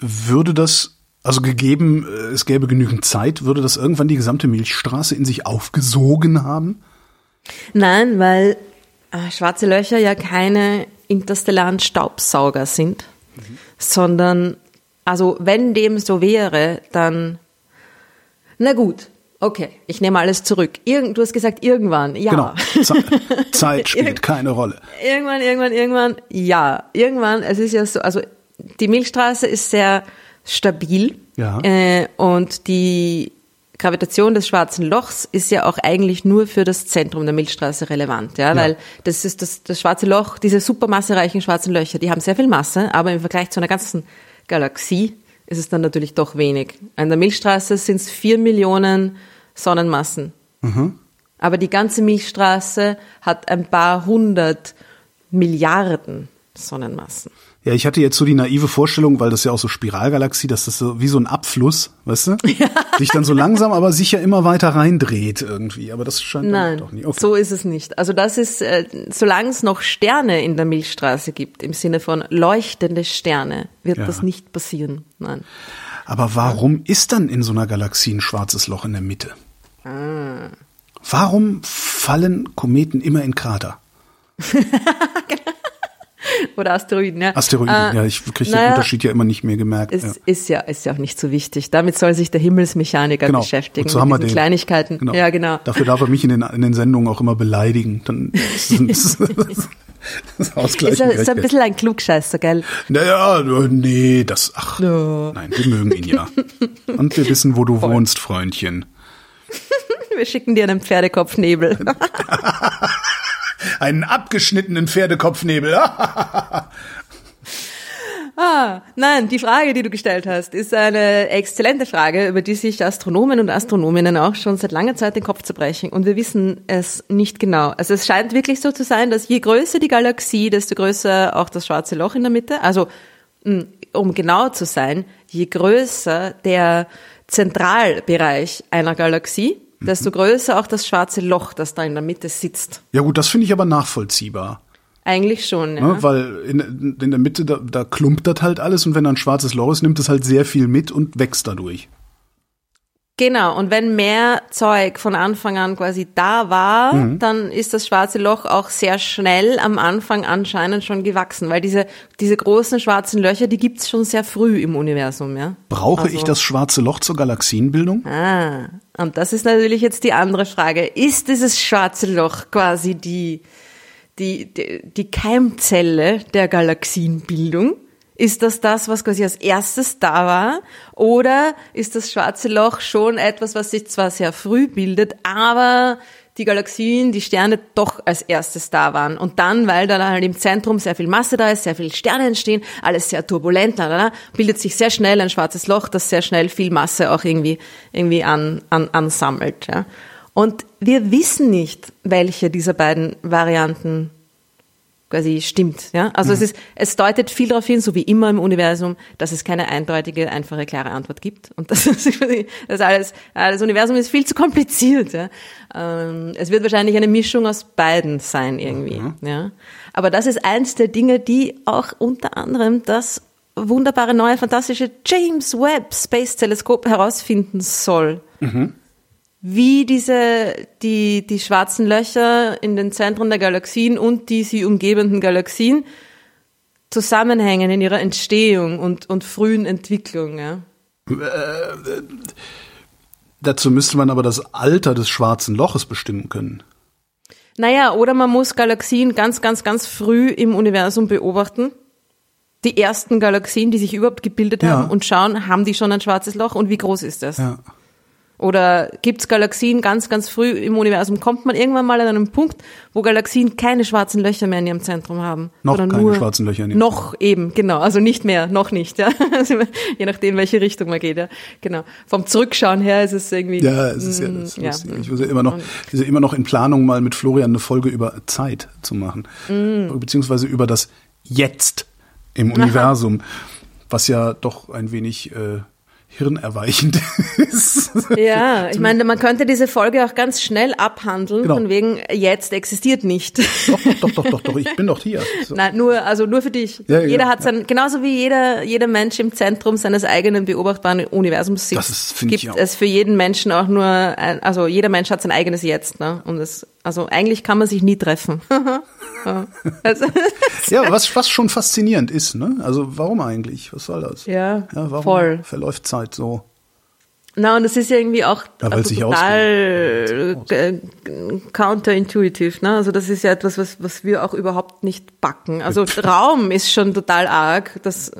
würde das, also gegeben, äh, es gäbe genügend Zeit, würde das irgendwann die gesamte Milchstraße in sich aufgesogen haben? Nein, weil schwarze Löcher ja keine interstellaren Staubsauger sind, sondern, also wenn dem so wäre, dann, na gut, okay, ich nehme alles zurück. Irgend, du hast gesagt, irgendwann, ja. Genau. Ze [LAUGHS] Zeit spielt keine Rolle. Irgendwann, irgendwann, irgendwann, ja. Irgendwann, es ist ja so, also die Milchstraße ist sehr stabil. Ja. Äh, und die Gravitation des schwarzen Lochs ist ja auch eigentlich nur für das Zentrum der Milchstraße relevant, ja, weil das ist das, das schwarze Loch, diese supermassereichen schwarzen Löcher, die haben sehr viel Masse, aber im Vergleich zu einer ganzen Galaxie ist es dann natürlich doch wenig. An der Milchstraße sind es vier Millionen Sonnenmassen. Aber die ganze Milchstraße hat ein paar hundert Milliarden Sonnenmassen. Ja, ich hatte jetzt so die naive Vorstellung, weil das ja auch so Spiralgalaxie, dass das so wie so ein Abfluss, weißt du? [LAUGHS] Sich dann so langsam, aber sicher immer weiter reindreht irgendwie. Aber das scheint Nein, doch nicht. Okay. so ist es nicht. Also das ist, äh, solange es noch Sterne in der Milchstraße gibt, im Sinne von leuchtende Sterne, wird Ja. das nicht passieren. Nein. Aber warum ist dann in so einer Galaxie ein schwarzes Loch in der Mitte? Ah. Warum fallen Kometen immer in Krater? [LAUGHS] [LAUGHS] Oder Asteroiden, ja. Asteroiden, Äh, ja, ich kriege den naja, Unterschied ja immer nicht mehr gemerkt. Es ja. ist ja, ist ja auch nicht so wichtig. Damit soll sich der Himmelsmechaniker Genau. beschäftigen. Wozu haben wir den? Kleinigkeiten. Genau. Ja, genau. Dafür darf er mich in den, in den Sendungen auch immer beleidigen. Dann [LAUGHS] ist es [LAUGHS] das. Ist, er, ist er ein bisschen ein Klugscheißer, gell? Naja, nee, das, ach, nein, wir mögen ihn ja. Und wir wissen, wo du wohnst, Freundchen. Wir schicken dir einen Pferdekopfnebel. Einen abgeschnittenen Pferdekopfnebel. [LAUGHS] Ah, nein, die Frage, die du gestellt hast, ist eine exzellente Frage, über die sich Astronomen und Astronominnen auch schon seit langer Zeit den Kopf zerbrechen. Und wir wissen es nicht genau. Also es scheint wirklich so zu sein, dass je größer die Galaxie, desto größer auch das schwarze Loch in der Mitte. Also, mh, um genau zu sein, je größer der Zentralbereich einer Galaxie, desto größer auch das schwarze Loch, das da in der Mitte sitzt. Ja gut, das finde ich aber nachvollziehbar. Eigentlich schon, ja. Ne? Weil in, in der Mitte, da, da klumpt das halt alles und wenn da ein schwarzes Loch ist, nimmt es halt sehr viel mit und wächst dadurch. Genau, und wenn mehr Zeug von Anfang an quasi da war, Mhm. dann ist das schwarze Loch auch sehr schnell am Anfang anscheinend schon gewachsen, weil diese, diese großen schwarzen Löcher, die gibt's schon sehr früh im Universum, ja. Brauche Also- ich das schwarze Loch zur Galaxienbildung? Ah, und das ist natürlich jetzt die andere Frage. Ist dieses schwarze Loch quasi die, die, die, die Keimzelle der Galaxienbildung? Ist das das, was quasi als erstes da war? Oder ist das schwarze Loch schon etwas, was sich zwar sehr früh bildet, aber die Galaxien, die Sterne doch als erstes da waren. Und dann, weil da halt im Zentrum sehr viel Masse da ist, sehr viele Sterne entstehen, alles sehr turbulent, bildet sich sehr schnell ein schwarzes Loch, das sehr schnell viel Masse auch irgendwie, irgendwie an, an, ansammelt. Ja. Und wir wissen nicht, welche dieser beiden Varianten quasi stimmt. Ja? Also es ist, es deutet viel darauf hin, so wie immer im Universum, dass es keine eindeutige, einfache, klare Antwort gibt. Und das ist das alles, das Universum ist viel zu kompliziert. Ja? Ähm, es wird wahrscheinlich eine Mischung aus beiden sein irgendwie. Ja? Aber das ist eins der Dinge, die auch unter anderem das wunderbare neue fantastische James Webb Space Teleskop herausfinden soll wie diese, die, die schwarzen Löcher in den Zentren der Galaxien und die sie umgebenden Galaxien zusammenhängen in ihrer Entstehung und, und frühen Entwicklung. Ja. Dazu müsste man aber das Alter des schwarzen Loches bestimmen können. Naja, oder man muss Galaxien ganz, ganz, ganz früh im Universum beobachten. Die ersten Galaxien, die sich überhaupt gebildet Ja. haben und schauen, haben die schon ein schwarzes Loch und wie groß ist das? Ja. Oder gibt's Galaxien ganz, ganz früh im Universum? Kommt man irgendwann mal an einen Punkt, wo Galaxien keine schwarzen Löcher mehr in ihrem Zentrum haben? Noch Oder keine schwarzen Löcher in ihrem Noch eben, genau. Also nicht mehr, noch nicht. Ja. [LAUGHS] Also je nachdem, welche Richtung man geht. Ja. Genau. Vom Zurückschauen her ist es irgendwie. Ja, es ist ja, mm, das ist lustig. Ich muss ja immer noch, ist ja immer noch in Planung, mal mit Florian eine Folge über Zeit zu machen. Mm. Beziehungsweise über das Jetzt im Universum, [LAUGHS] was ja doch ein wenig äh, hirnerweichend [LAUGHS] ist. Ja, [LAUGHS] ich meine, man könnte diese Folge auch ganz schnell abhandeln, Genau. von wegen, jetzt existiert nicht. doch, doch, doch, doch, doch, ich bin doch hier. So. Nein, nur, also nur für dich. Ja, ja, jeder ja. hat sein, genauso wie jeder, jeder Mensch im Zentrum seines eigenen beobachtbaren Universums sitzt, Das ist- finde ich gibt auch. es für jeden Menschen auch nur, ein, also jeder Mensch hat sein eigenes Jetzt, ne? Und es, also eigentlich kann man sich nie treffen. [LAUGHS] Ja. also, [LAUGHS] Ja, was, was schon faszinierend ist, ne? Also warum eigentlich? Was soll das? Ja, ja warum voll. verläuft Zeit so? Na, und das ist ja irgendwie auch sich total äh, counterintuitive, ne? Also das ist ja etwas, was, was wir auch überhaupt nicht backen. Also [LAUGHS] Raum ist schon total arg, das,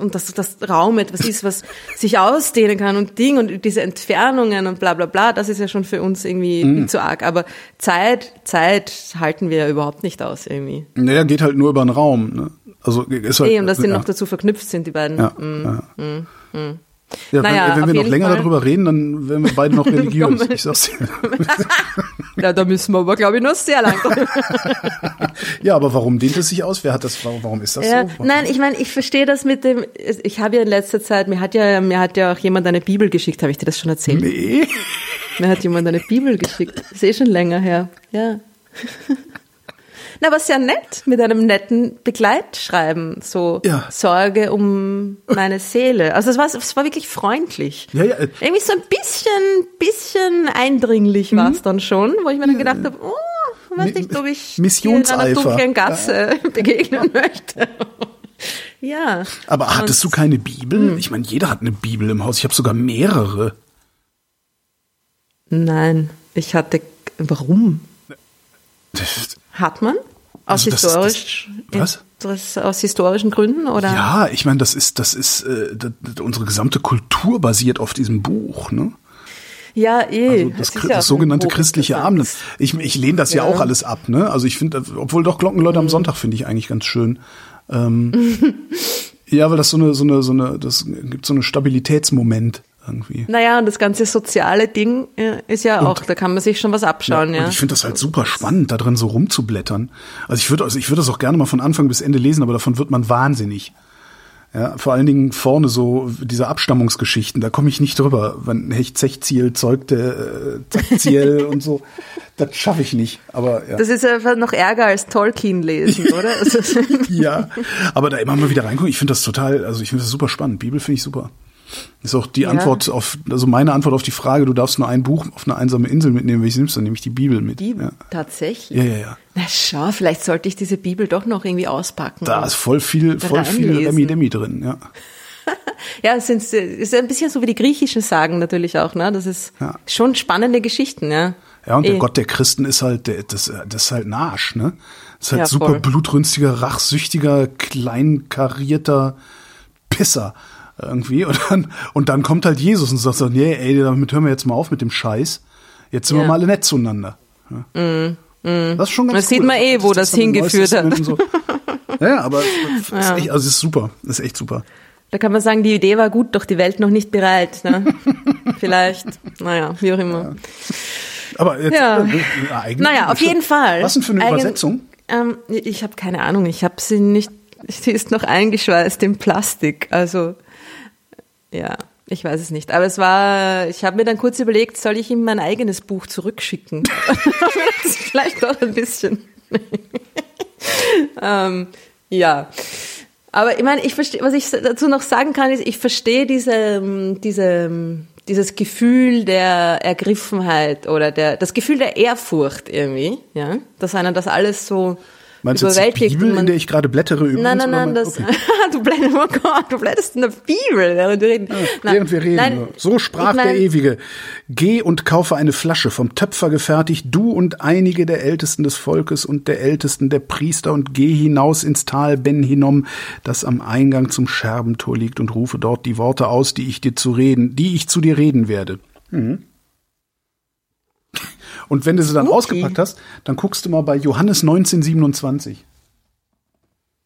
und dass das Raum etwas ist, was sich ausdehnen kann und Ding und diese Entfernungen und bla bla bla, das ist ja schon für uns irgendwie Mhm. zu arg. Aber Zeit, Zeit halten wir ja überhaupt nicht aus irgendwie. Naja, geht halt nur über den Raum, ne? Also ist halt, Eh, und dass die ja, noch dazu verknüpft sind, die beiden. Ja, Mm. ja. Ja, Naja, wenn, wenn wir noch länger Fall. darüber reden, dann werden wir beide noch [LAUGHS] religiös. Ich sag's dir. [LAUGHS] Ja, da müssen wir aber, glaube ich, noch sehr lang [LAUGHS] Ja, aber warum dehnt es sich aus? Wer hat das? Warum, warum ist das Ja, so? nein, ich meine, ich verstehe das mit dem. Ich habe ja in letzter Zeit, mir hat ja, mir hat ja auch jemand eine Bibel geschickt. Habe ich dir das schon erzählt? Nee. Mir hat jemand eine Bibel geschickt. Ist eh schon länger her. Ja. Na, was ja nett mit einem netten Begleitschreiben. So Ja. Sorge um meine Seele. Also es war, es war wirklich freundlich. Ja, ja, äh, Irgendwie so ein bisschen, bisschen eindringlich war es dann schon, wo ich mir dann gedacht habe, oh, weiß nicht, ob ich in einer dunklen Gasse [LAUGHS] begegnen möchte. ja. Aber hattest du keine Bibel? Ich meine, jeder hat eine Bibel im Haus. Ich habe sogar mehrere. Nein, ich hatte. Warum? Hat man? Aus Also das ist- historisch. das- das- aus historischen Gründen oder? Ja, ich meine, das ist, das ist, äh, das, das, unsere gesamte Kultur basiert auf diesem Buch, ne? Ja, eh. Also das, das auch sogenannte christliche Abend. hochinteressantes- Ich, ich lehne das ja. Ja. auch alles ab, ne? Also ich finde, obwohl doch Glockenleute Mhm. am Sonntag finde ich eigentlich ganz schön. Ähm, [LAUGHS] ja, weil das so eine, so eine, so eine, das gibt so einen Stabilitätsmoment irgendwie. Naja, und das ganze soziale Ding ist ja auch, da kann man sich schon was abschauen, ja. Und ich finde das halt super spannend, da drin so rumzublättern. Also ich würde, also ich würde das auch gerne mal von Anfang bis Ende lesen, aber davon wird man wahnsinnig. Ja, vor allen Dingen vorne so diese Abstammungsgeschichten, da komme ich nicht drüber. Wenn Hecht Zechziel zeugte äh, Zechziel [LAUGHS] und so, das schaffe ich nicht. Aber ja. Das ist einfach noch ärger als Tolkien lesen, [LAUGHS] oder? Also, ja, aber da immer mal wieder reingucken, ich finde das total, also ich finde das super spannend. Bibel finde ich super. Ist auch die Ja. Antwort auf, also meine Antwort auf die Frage, du darfst nur ein Buch auf eine einsame Insel mitnehmen, welches nimmst du, dann nehme ich die Bibel mit. Bibel, Ja. tatsächlich. ja, ja, ja. Na schau, vielleicht sollte ich diese Bibel doch noch irgendwie auspacken. Da ist voll viel, voll viel Reinlesen. Remi Demi drin, ja. [LAUGHS] Ja, es sind, es ist ein bisschen so wie die griechischen Sagen natürlich auch, ne? Das ist Ja. schon spannende Geschichten, ja. Ja, und der Eh. Gott der Christen ist halt, der, das, das ist halt ein Arsch, ne? Das ist halt Ja, super voll. blutrünstiger, rachsüchtiger, kleinkarierter Pisser irgendwie. [LAUGHS] Und dann, und dann kommt halt Jesus und sagt so, nee, ey, damit hören wir jetzt mal auf mit dem Scheiß. Jetzt sind wir Ja. mal alle nett zueinander. Ja. Das ist schon ganz Das sieht cool. man eh, wo das Neues hingeführt hat. So. [LAUGHS] Ja, aber es ist echt, also es ist super. Das ist echt super. Da kann man sagen, die Idee war gut, doch die Welt noch nicht bereit. Ne? [LAUGHS] Vielleicht, naja, wie auch immer. Aber jetzt, Ja. äh, eigentlich- Naja, auf jeden Fall. Was denn für eine Eigen- Übersetzung? Ähm, ich habe keine Ahnung, ich habe sie nicht, sie ist noch eingeschweißt in Plastik, also ja. Ich weiß es nicht. Aber es war, ich habe mir dann kurz überlegt, soll ich ihm mein eigenes Buch zurückschicken? [LAUGHS] vielleicht doch ein bisschen. [LAUGHS] ähm, ja. Aber ich meine, ich verstehe, was ich dazu noch sagen kann, ist, ich verstehe diese, diese, dieses Gefühl der Ergriffenheit oder der, das Gefühl der Ehrfurcht irgendwie, ja, dass einer das alles so Meinst du jetzt die Bibel, in der ich gerade blättere übrigens? Nein, nein, nein, das, okay. [LAUGHS] du, blätterst, oh Gott, du blätterst in der Bibel, während wir reden. Ja, während wir reden. Nein, so sprach ich mein, der Ewige. Geh und kaufe eine Flasche, vom Töpfer gefertigt, du und einige der Ältesten des Volkes und der Ältesten der Priester und geh hinaus ins Tal Ben Hinnom, das am Eingang zum Scherbentor liegt und rufe dort die Worte aus, die ich dir zu reden, die ich zu dir reden werde. Mhm. Und wenn du sie dann okay. ausgepackt hast, dann guckst du mal bei Johannes 1927.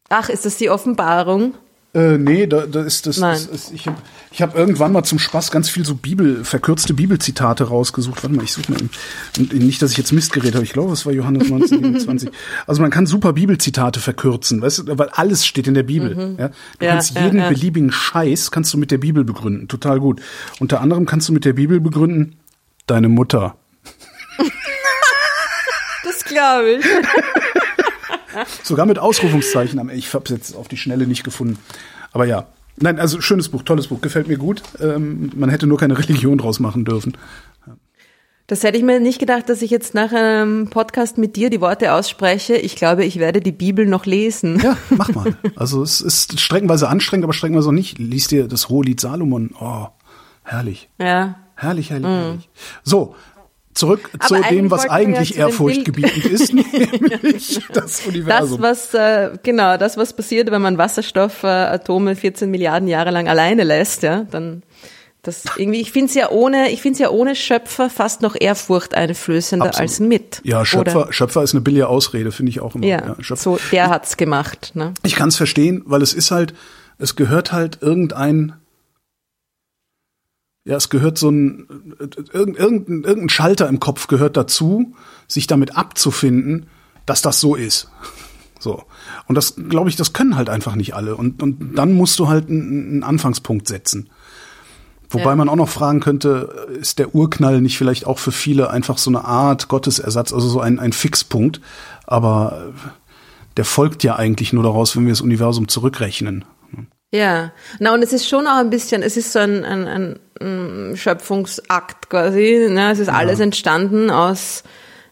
Ach, ist das die Offenbarung? Äh, nee, da, da ist das. Nein. das ist, ich habe ich hab irgendwann mal zum Spaß ganz viel so Bibel, verkürzte Bibelzitate rausgesucht. Warte mal, ich suche mal. Und nicht, dass ich jetzt Mistgerät habe. Ich glaube, es war Johannes 1927. [LAUGHS] also man kann super Bibelzitate verkürzen, weißt du, weil alles steht in der Bibel. Mhm. Ja? Du ja, kannst jeden ja, beliebigen Scheiß kannst du mit der Bibel begründen. Total gut. Unter anderem kannst du mit der Bibel begründen, deine Mutter ich. [LAUGHS] Sogar mit Ausrufungszeichen am Ich habe es jetzt auf die Schnelle nicht gefunden. Aber ja. Nein, also schönes Buch, tolles Buch, gefällt mir gut. Ähm, man hätte nur keine Religion draus machen dürfen. Das hätte ich mir nicht gedacht, dass ich jetzt nach einem Podcast mit dir die Worte ausspreche. Ich glaube, ich werde die Bibel noch lesen. Ja, mach mal. Also es ist streckenweise anstrengend, aber streckenweise auch nicht. Lies dir das Hohelied Salomon. Oh, herrlich. Ja. Herrlich, herrlich, mhm. herrlich. So, zurück Aber zu dem, was eigentlich ja ehrfurchtgebietend ist, nämlich das [LAUGHS] Universum. Das, was, äh, genau, das, was passiert, wenn man Wasserstoffatome 14 Milliarden Jahre lang alleine lässt, ja, dann das irgendwie, ich finde es ja ohne, ich finde es ja ohne Schöpfer fast noch Ehrfurcht einflößender Absolut. als mit. Ja, Schöpfer, Oder? Schöpfer ist eine billige Ausrede, finde ich auch immer. Ja, ja so, der hat's gemacht. Ne? Ich kann es verstehen, weil es ist halt, es gehört halt irgendein ja, es gehört so ein, irgendein, irgendein Schalter im Kopf gehört dazu, sich damit abzufinden, dass das so ist. So. Und das, glaube ich, das können halt einfach nicht alle. Und, und dann musst du halt einen, einen Anfangspunkt setzen. Wobei ja. man auch noch fragen könnte, ist der Urknall nicht vielleicht auch für viele einfach so eine Art Gottesersatz, also so ein, ein Fixpunkt? Aber der folgt ja eigentlich nur daraus, wenn wir das Universum zurückrechnen. Ja, na und es ist schon auch ein bisschen, es ist so ein, ein, ein Schöpfungsakt quasi. Ne? Es ist ja. alles entstanden aus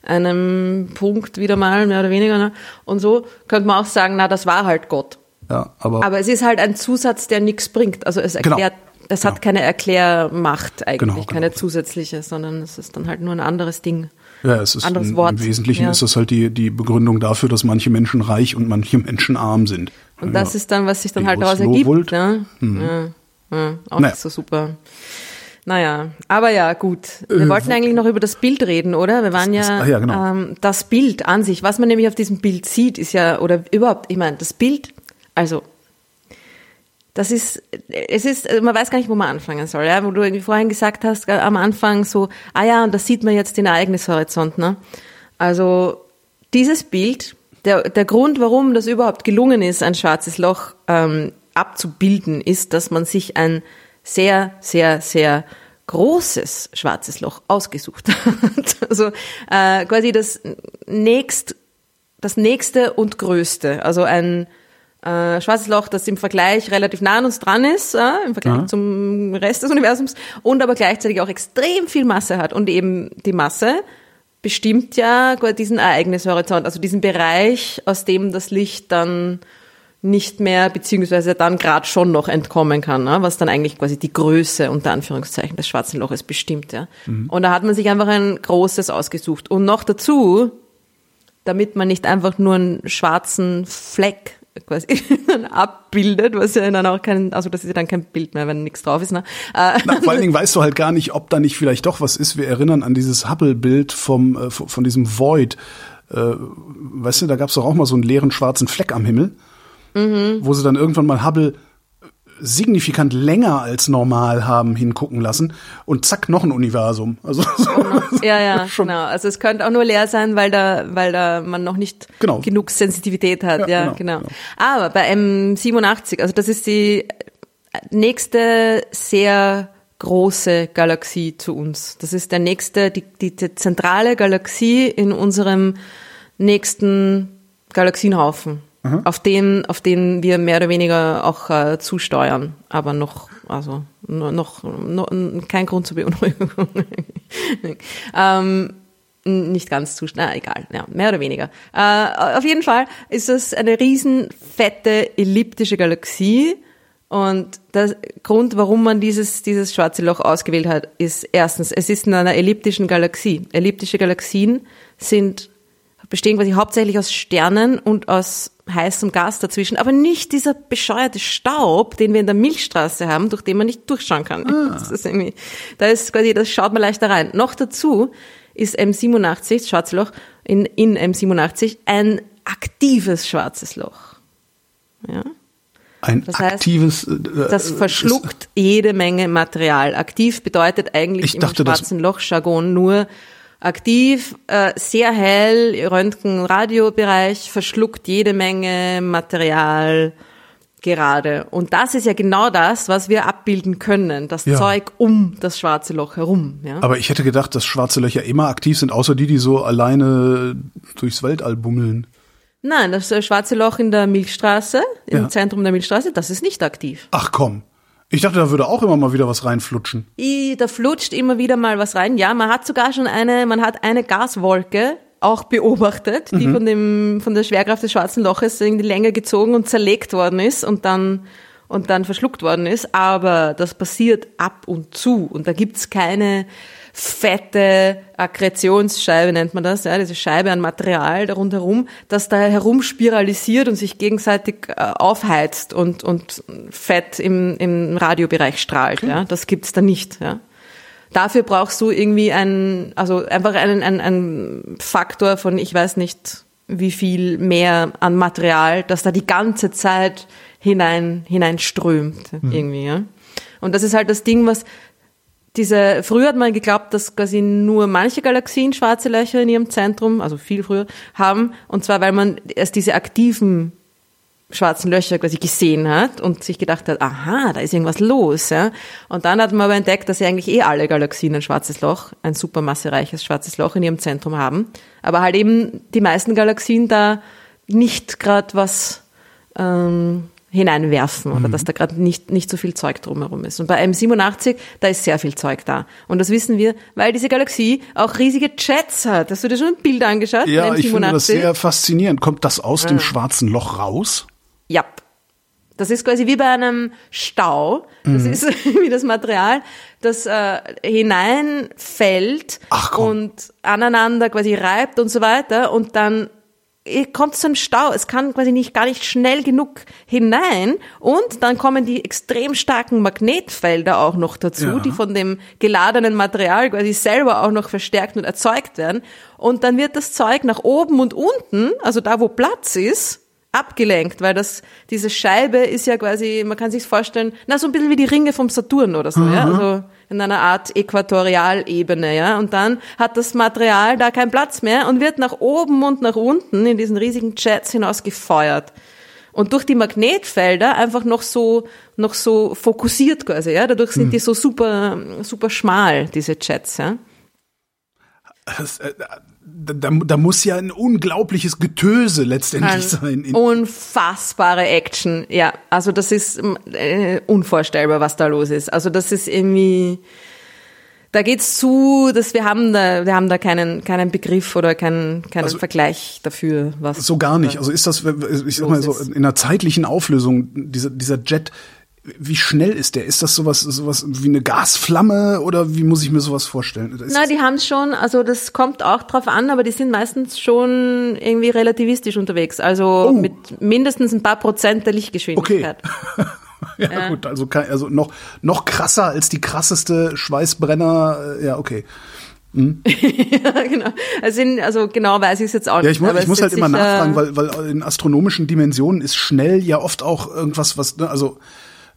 einem Punkt wieder mal, mehr oder weniger. Ne? Und so könnte man auch sagen, na, das war halt Gott. Ja, aber, aber es ist halt ein Zusatz, der nichts bringt. Also es genau. erklärt, genau. es hat genau. keine Erklärmacht eigentlich, genau, keine genau. zusätzliche, sondern es ist dann halt nur ein anderes Ding. Ja, es ist anderes im, Wort. im Wesentlichen ja. ist das halt die, die Begründung dafür, dass manche Menschen reich und manche Menschen arm sind. Und ja. das ist dann, was sich dann halt daraus ergibt. Ne? Mhm. Ja. ja. auch naja. nicht so super. Naja, aber ja, gut. Wir äh, wollten eigentlich noch über das Bild reden, oder? Wir waren das, ja, das, ja genau. ähm, das Bild an sich, was man nämlich auf diesem Bild sieht, ist ja, oder überhaupt, ich meine, das Bild, also das ist, es ist, man weiß gar nicht, wo man anfangen soll, ja, wo du irgendwie vorhin gesagt hast, am Anfang so, ah ja, und da sieht man jetzt den Ereignishorizont, ne? Also, dieses Bild, der, der Grund, warum das überhaupt gelungen ist, ein schwarzes Loch ähm, abzubilden, ist, dass man sich ein sehr, sehr, sehr großes schwarzes Loch ausgesucht [LAUGHS] hat. also äh, quasi das nächst, das nächste und größte. Also ein äh, schwarzes Loch, das im Vergleich relativ nah an uns dran ist, äh, im Vergleich ja. zum Rest des Universums und aber gleichzeitig auch extrem viel Masse hat. Und eben die Masse bestimmt ja diesen Ereignishorizont, also diesen Bereich, aus dem das Licht dann nicht mehr, beziehungsweise dann gerade schon noch entkommen kann, ne? was dann eigentlich quasi die Größe unter Anführungszeichen des schwarzen Loches bestimmt. Ja? Mhm. Und da hat man sich einfach ein großes ausgesucht. Und noch dazu, damit man nicht einfach nur einen schwarzen Fleck quasi [LAUGHS] abbildet, was ja dann auch kein, also das ist ja dann kein Bild mehr, wenn nichts drauf ist. Ne? Na, vor allen [LAUGHS] Dingen weißt du halt gar nicht, ob da nicht vielleicht doch was ist. Wir erinnern an dieses Hubble-Bild vom äh, von diesem Void. Äh, weißt du, da gab es doch auch mal so einen leeren schwarzen Fleck am Himmel, mhm. wo sie dann irgendwann mal Hubble signifikant länger als normal haben hingucken lassen und zack, noch ein Universum. Also [LAUGHS] ja, ja, [LAUGHS] genau. Also es könnte auch nur leer sein, weil da, weil da man noch nicht Genau. genug Sensitivität hat. Ja, Ja, genau, genau, genau. genau. Aber bei M87, also das ist die nächste sehr große Galaxie zu uns. Das ist der nächste, die, die, die zentrale Galaxie in unserem nächsten Galaxienhaufen, auf den, auf den wir mehr oder weniger auch äh, zusteuern, aber noch, also no- noch, noch kein Grund zur Beunruhigung. [LAUGHS] ähm, nicht ganz zu na egal, ja, mehr oder weniger. Äh, auf jeden Fall ist es eine riesen fette elliptische Galaxie und der Grund, warum man dieses, dieses schwarze Loch ausgewählt hat, ist erstens, es ist in einer elliptischen Galaxie. Elliptische Galaxien sind, bestehen quasi hauptsächlich aus Sternen und aus heißem Gas dazwischen, aber nicht dieser bescheuerte Staub, den wir in der Milchstraße haben, durch den man nicht durchschauen kann. [LAUGHS] Das ist irgendwie, da ist quasi, das schaut man leichter rein. Noch dazu ist M87, das schwarze Loch, in, in M87 ein aktives schwarzes Loch. Ja? ein Das heißt, aktives. äh, Das äh, verschluckt jede Menge Material. Aktiv bedeutet eigentlich Ich im dachte, das- schwarzen Loch-Jargon nur aktiv, äh, sehr hell, Röntgen-Radiobereich, verschluckt jede Menge Material gerade. Und das ist ja genau das, was wir abbilden können. Das Ja. Zeug um das schwarze Loch herum. Ja? Aber ich hätte gedacht, dass schwarze Löcher immer aktiv sind, außer die, die so alleine durchs Weltall bummeln. Nein, das äh, schwarze Loch in der Milchstraße, im Ja. Zentrum der Milchstraße, das ist nicht aktiv. Ach komm. Ich dachte, da würde auch immer mal wieder was reinflutschen. I, da flutscht immer wieder mal was rein. Ja, man hat sogar schon eine, man hat eine Gaswolke auch beobachtet, die von dem, von der Schwerkraft des schwarzen Loches irgendwie länger gezogen und zerlegt worden ist und dann, und dann verschluckt worden ist. Aber das passiert ab und zu und da gibt's keine fette Akkretionsscheibe nennt man das, ja, diese Scheibe an Material da rundherum, das da herumspiralisiert und sich gegenseitig äh, aufheizt und, und Fett im, im Radiobereich strahlt. Ja, das gibt's da nicht. Ja. Dafür brauchst du irgendwie einen, also einfach einen, einen, einen Faktor von, ich weiß nicht, wie viel mehr an Material, das da die ganze Zeit hinein, hineinströmt, irgendwie, ja. Und das ist halt das Ding, was diese, früher hat man geglaubt, dass quasi nur manche Galaxien schwarze Löcher in ihrem Zentrum, also viel früher, haben. Und zwar, weil man erst diese aktiven schwarzen Löcher quasi gesehen hat und sich gedacht hat, aha, da ist irgendwas los. Ja? Und dann hat man aber entdeckt, dass ja eigentlich eh alle Galaxien ein schwarzes Loch, ein supermassereiches schwarzes Loch in ihrem Zentrum haben. Aber halt eben die meisten Galaxien da nicht gerade was ähm, hineinwerfen oder dass da gerade nicht, nicht so viel Zeug drumherum ist. Und bei M87, da ist sehr viel Zeug da. Und das wissen wir, weil diese Galaxie auch riesige Jets hat. Hast du dir schon ein Bild angeschaut? Ja, ich finde das M87? sehr faszinierend. Kommt das aus dem schwarzen Loch raus? Ja. Das ist quasi wie bei einem Stau. Das Mhm. ist [LAUGHS] wie das Material, das äh, hineinfällt und aneinander quasi reibt und so weiter und dann kommt zu einem Stau. Es kann quasi nicht gar nicht schnell genug hinein und dann kommen die extrem starken Magnetfelder auch noch dazu, Ja. die von dem geladenen Material quasi selber auch noch verstärkt und erzeugt werden. Und dann wird das Zeug nach oben und unten, also da wo Platz ist, abgelenkt, weil das, diese Scheibe ist ja quasi, man kann sich vorstellen, na, so ein bisschen wie die Ringe vom Saturn oder so, ja, also in einer Art Äquatorialebene, ja, und dann hat das Material da keinen Platz mehr und wird nach oben und nach unten in diesen riesigen Jets hinaus gefeuert. Und durch die Magnetfelder einfach noch so, noch so fokussiert quasi, ja, dadurch sind die so super, super schmal, diese Jets, ja. Das, äh, da, da, muss ja ein unglaubliches Getöse letztendlich sein. In, unfassbare Action. Ja, also das ist äh, unvorstellbar, was da los ist. Also das ist irgendwie, da geht's zu, dass wir haben da, wir haben da keinen, keinen Begriff oder keinen, keinen Also- Vergleich dafür, was. so gar nicht. Also ist das, ich sag mal so, in einer zeitlichen Auflösung, dieser, dieser Jet, wie schnell ist der? Ist das sowas, sowas wie eine Gasflamme oder wie muss ich mir sowas vorstellen? Ist Na, die haben schon, also das kommt auch drauf an, aber die sind meistens schon irgendwie relativistisch unterwegs. Also Oh. mit mindestens ein paar Prozent der okay. [LAUGHS] Lichtgeschwindigkeit. ja, gut, also, kein, also noch, noch krasser als die krasseste Schweißbrenner, äh, ja, okay. [LAUGHS] ja, genau. Also, in, also genau weiß ich es jetzt auch Ja, nicht. ich muss, ich es muss halt immer nachfragen, weil, weil in astronomischen Dimensionen ist schnell ja oft auch irgendwas, was, ne, also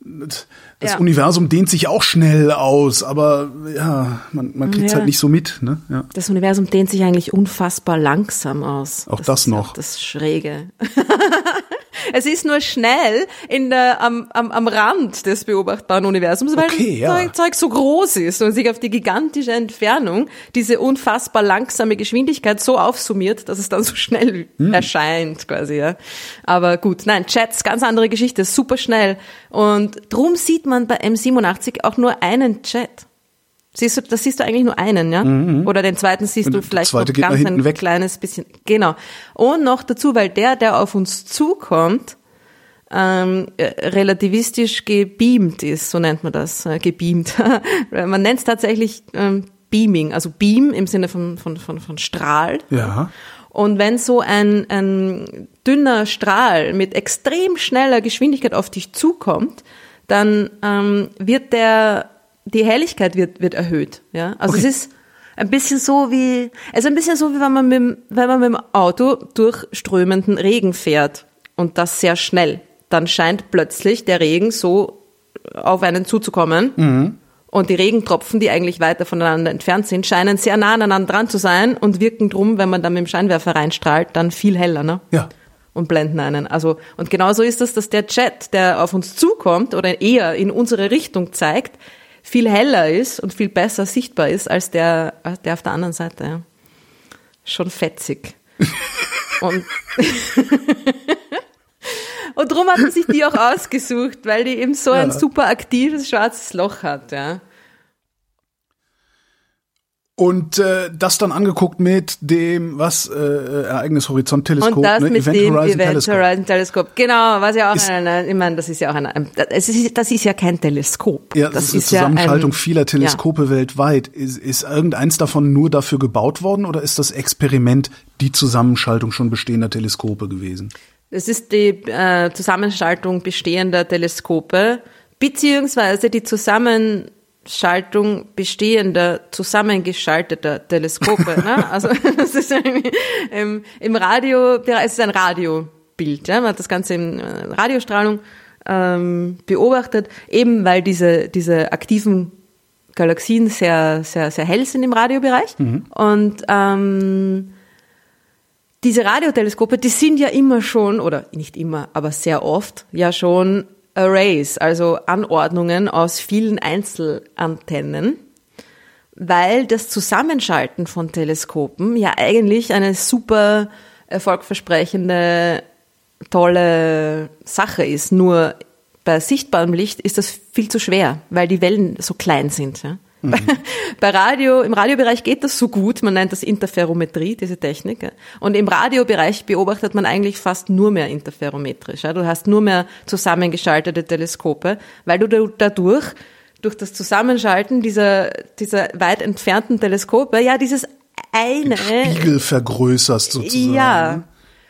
das Ja. Universum dehnt sich auch schnell aus, aber ja, man, man kriegt Ja. halt nicht so mit. Ne? Ja. Das Universum dehnt sich eigentlich unfassbar langsam aus. Auch das ist noch. auch Das Schräge. [LAUGHS] es ist nur schnell in der, am, am, am Rand des beobachtbaren Universums, weil Okay, das ja. Zeug, Zeug so groß ist und sich auf die gigantische Entfernung diese unfassbar langsame Geschwindigkeit so aufsummiert, dass es dann so schnell Hm. erscheint quasi. Ja. Aber gut, nein, Chats, ganz andere Geschichte, super schnell. Und drum sieht man bei M87 auch nur einen Chat. Siehst du, das siehst du eigentlich nur einen, ja? Oder den zweiten siehst Und du vielleicht noch ganz ein weg. kleines bisschen. Genau. Und noch dazu, weil der, der auf uns zukommt, ähm, äh, relativistisch gebeamt ist, so nennt man das, äh, gebeamt. [LAUGHS] man nennt es tatsächlich ähm, Beaming, also Beam im Sinne von, von, von, von Strahl. Ja. Und wenn so ein, ein dünner Strahl mit extrem schneller Geschwindigkeit auf dich zukommt, dann ähm, wird der, die Helligkeit wird, wird erhöht. Ja? Also Okay. es ist ein bisschen so wie, also ein bisschen so wie wenn man mit, dem- wenn man mit dem Auto durch strömenden Regen fährt und das sehr schnell. Dann scheint plötzlich der Regen so auf einen zuzukommen. Und die Regentropfen, die eigentlich weiter voneinander entfernt sind, scheinen sehr nah aneinander dran zu sein und wirken drum, wenn man dann mit dem Scheinwerfer reinstrahlt, dann viel heller, ne? Ja. Und blenden einen. Also, und genauso ist es, dass der Chat, der auf uns zukommt oder eher in unsere Richtung zeigt, viel heller ist und viel besser sichtbar ist als der, der auf der anderen Seite. Ja. Schon fetzig. [LAUGHS] und, [LAUGHS] und drum hat man sich die auch ausgesucht, weil die eben so ein Ja. super aktives schwarzes Loch hat, ja. Und äh, das dann angeguckt mit dem, was, äh, Ereignis Horizont Teleskop, Und das ne? mit Event dem Horizon Event Telescope. Horizon Teleskop. Genau, was ja auch Ist- ein, ich meine, das ist ja auch ein, ein es ist, das ist ja kein Teleskop. Ja, das, ist eine Zusammenschaltung vieler Teleskope weltweit. Ist, ist irgendeins davon nur dafür gebaut worden oder ist das Experiment die Zusammenschaltung schon bestehender Teleskope gewesen? Es ist die äh, Zusammenschaltung bestehender Teleskope, beziehungsweise die Zusammenschaltung bestehender, zusammengeschalteter Teleskope. ne? [LAUGHS] Also das ist irgendwie, im, im Radio, es ist ein Radiobild. Ja? Man hat das Ganze in äh, Radiostrahlung ähm, beobachtet, eben weil diese, diese aktiven Galaxien sehr, sehr, sehr hell sind im Radiobereich. Und ähm, diese Radioteleskope, die sind ja immer schon, oder nicht immer, aber sehr oft, ja schon Arrays, also Anordnungen aus vielen Einzelantennen, weil das Zusammenschalten von Teleskopen ja eigentlich eine super erfolgversprechende, tolle Sache ist. Nur bei sichtbarem Licht ist das viel zu schwer, weil die Wellen so klein sind. Ja? [LAUGHS] Bei Radio, im Radiobereich geht das so gut, man nennt das Interferometrie, diese Technik. ja. Und im Radiobereich beobachtet man eigentlich fast nur mehr interferometrisch. ja. Du hast nur mehr zusammengeschaltete Teleskope, weil du da- dadurch, durch das Zusammenschalten dieser, dieser weit entfernten Teleskope, ja, dieses eine, Spiegel vergrößerst sozusagen. ja.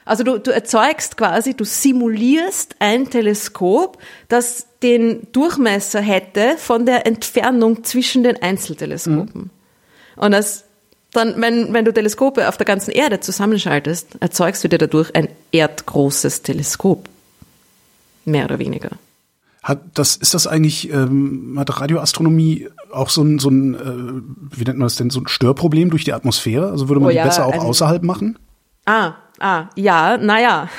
Also du, du erzeugst quasi, du simulierst ein Teleskop, das den Durchmesser hätte von der Entfernung zwischen den Einzelteleskopen. Und das dann, wenn, wenn du Teleskope auf der ganzen Erde zusammenschaltest, erzeugst du dir dadurch ein erdgroßes Teleskop. Mehr oder weniger. Hat das, ist das eigentlich, ähm, hat Radioastronomie auch so ein, so ein äh, wie nennt man das denn, so ein Störproblem durch die Atmosphäre? Also würde man Oh die ja, besser auch also- außerhalb machen? Ah, ah, ja, naja,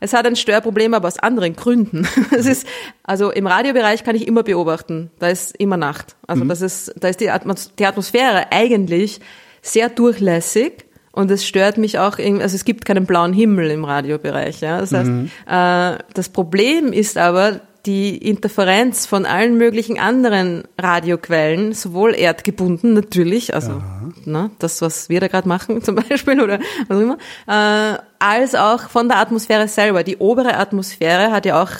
es hat ein Störproblem, aber aus anderen Gründen. [LAUGHS] Es ist, also im Radiobereich kann ich immer beobachten, da ist immer Nacht. Also das ist, da ist die, Atmos die Atmosphäre eigentlich sehr durchlässig und es stört mich auch, irgendwie- also es gibt keinen blauen Himmel im Radiobereich. Ja? Das heißt, äh, das Problem ist aber, die Interferenz von allen möglichen anderen Radioquellen, sowohl erdgebunden natürlich, also ne, das, was wir da gerade machen [LAUGHS] zum Beispiel oder was auch immer, äh, als auch von der Atmosphäre selber. Die obere Atmosphäre hat ja auch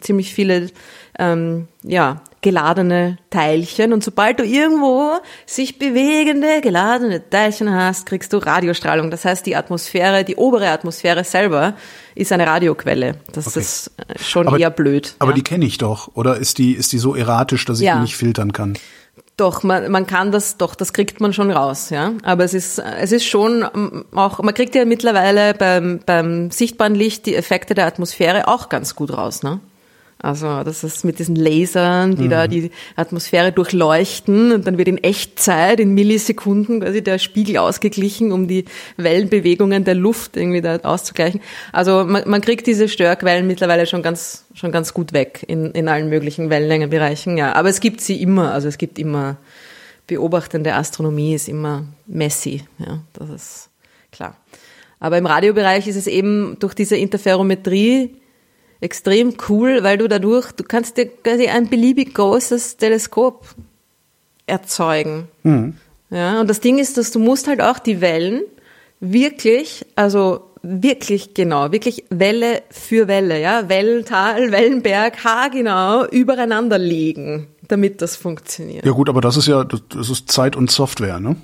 ziemlich viele ähm, ja, geladene Teilchen und sobald du irgendwo sich bewegende, geladene Teilchen hast, kriegst du Radiostrahlung. Das heißt, die Atmosphäre, die obere Atmosphäre selber ist eine Radioquelle. Das Okay. ist äh, schon Aber- eher blöd. Aber ja. die kenne ich doch. Oder ist die, ist die so erratisch, dass ich Ja. die nicht filtern kann? Doch, man, man kann das, doch, das kriegt man schon raus, ja. Aber es ist, es ist schon ähm, auch, man kriegt ja mittlerweile beim, beim sichtbaren Licht die Effekte der Atmosphäre auch ganz gut raus, ne? Also das ist mit diesen Lasern, die mhm. da die Atmosphäre durchleuchten und dann wird in Echtzeit, in Millisekunden quasi der Spiegel ausgeglichen, um die Wellenbewegungen der Luft irgendwie da auszugleichen. Also man, man kriegt diese Störquellen mittlerweile schon ganz, schon ganz gut weg in, in allen möglichen Wellenlängenbereichen, ja. Aber es gibt sie immer, also es gibt immer beobachtende Astronomie ist immer messy, ja, das ist klar. Aber im Radiobereich ist es eben durch diese Interferometrie extrem cool, weil du dadurch, du kannst dir quasi ein beliebig großes Teleskop erzeugen. Mhm. Ja, und das Ding ist, dass du musst halt auch die Wellen wirklich, also wirklich genau, wirklich Welle für Welle, ja, Wellental, Wellenberg, haargenau übereinander legen, damit das funktioniert. Ja gut, aber das ist ja, das ist Zeit und Software, ne?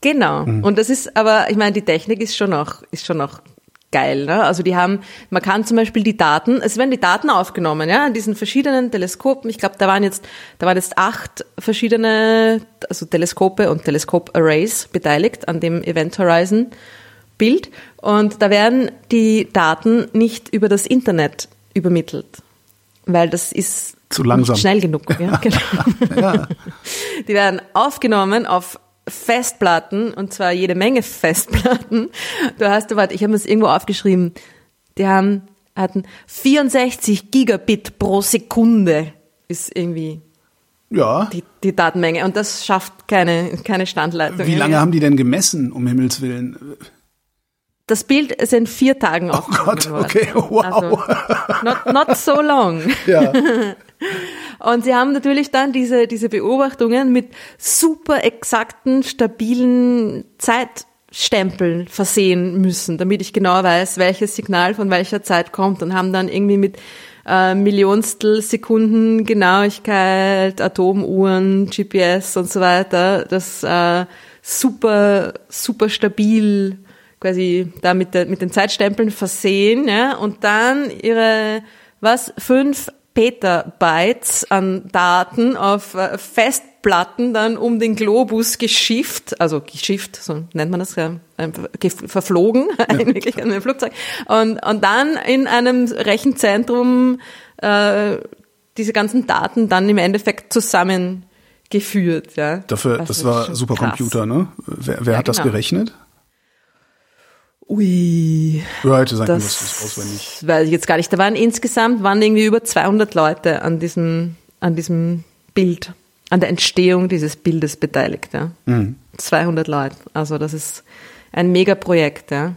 Genau. Mhm. Und das ist aber, ich meine, die Technik ist schon noch, ist schon noch geil. Ne? Also die haben, man kann zum Beispiel die Daten, es werden die Daten aufgenommen, ja, an diesen verschiedenen Teleskopen. Ich glaube, da waren jetzt, da waren jetzt acht verschiedene, also Teleskope und Teleskop-Arrays beteiligt an dem Event Horizon Bild. Und da werden die Daten nicht über das Internet übermittelt, weil das ist zu langsam. schnell genug. Ja, [LAUGHS] genau. ja. Die werden aufgenommen auf Festplatten und zwar jede Menge [LAUGHS] Festplatten. Du hast, warte, ich habe es irgendwo aufgeschrieben. Die haben hatten 64 Gigabit pro Sekunde ist irgendwie ja. die, die Datenmenge und das schafft keine keine Standleitung. Wie lange haben die denn gemessen, um Himmels willen? Das Bild ist in vier Tagen Oh Gott, geworden. okay, [LAUGHS] wow. Also, not, not so long. Ja. [LAUGHS] Und sie haben natürlich dann diese, diese Beobachtungen mit super exakten, stabilen Zeitstempeln versehen müssen, damit ich genau weiß, welches Signal von welcher Zeit kommt und haben dann irgendwie mit äh, Millionstel Sekunden Genauigkeit, Atomuhren, GPS und so weiter, das äh, super, super stabil quasi da mit, der, mit den Zeitstempeln versehen, ja, und dann ihre, was, fünf Petabytes an Daten auf äh, Festplatten dann um den Globus geschifft, also geschifft, so nennt man das ja, verflogen, [LAUGHS] eigentlich an einem Flugzeug, und, und dann in einem Rechenzentrum äh, diese ganzen Daten dann im Endeffekt zusammengeführt. Ja. Dafür, also das war Supercomputer, ne? Wer, wer ja, hat das genau. gerechnet? Ui. Ja, hätte sagen das das auswendig. Weiß ich jetzt gar nicht. Da waren insgesamt waren irgendwie über 200 Leute an diesem, an diesem Bild, an der Entstehung dieses Bildes beteiligt. Ja. Mhm. 200 Leute. Also das ist ein Megaprojekt. Ja.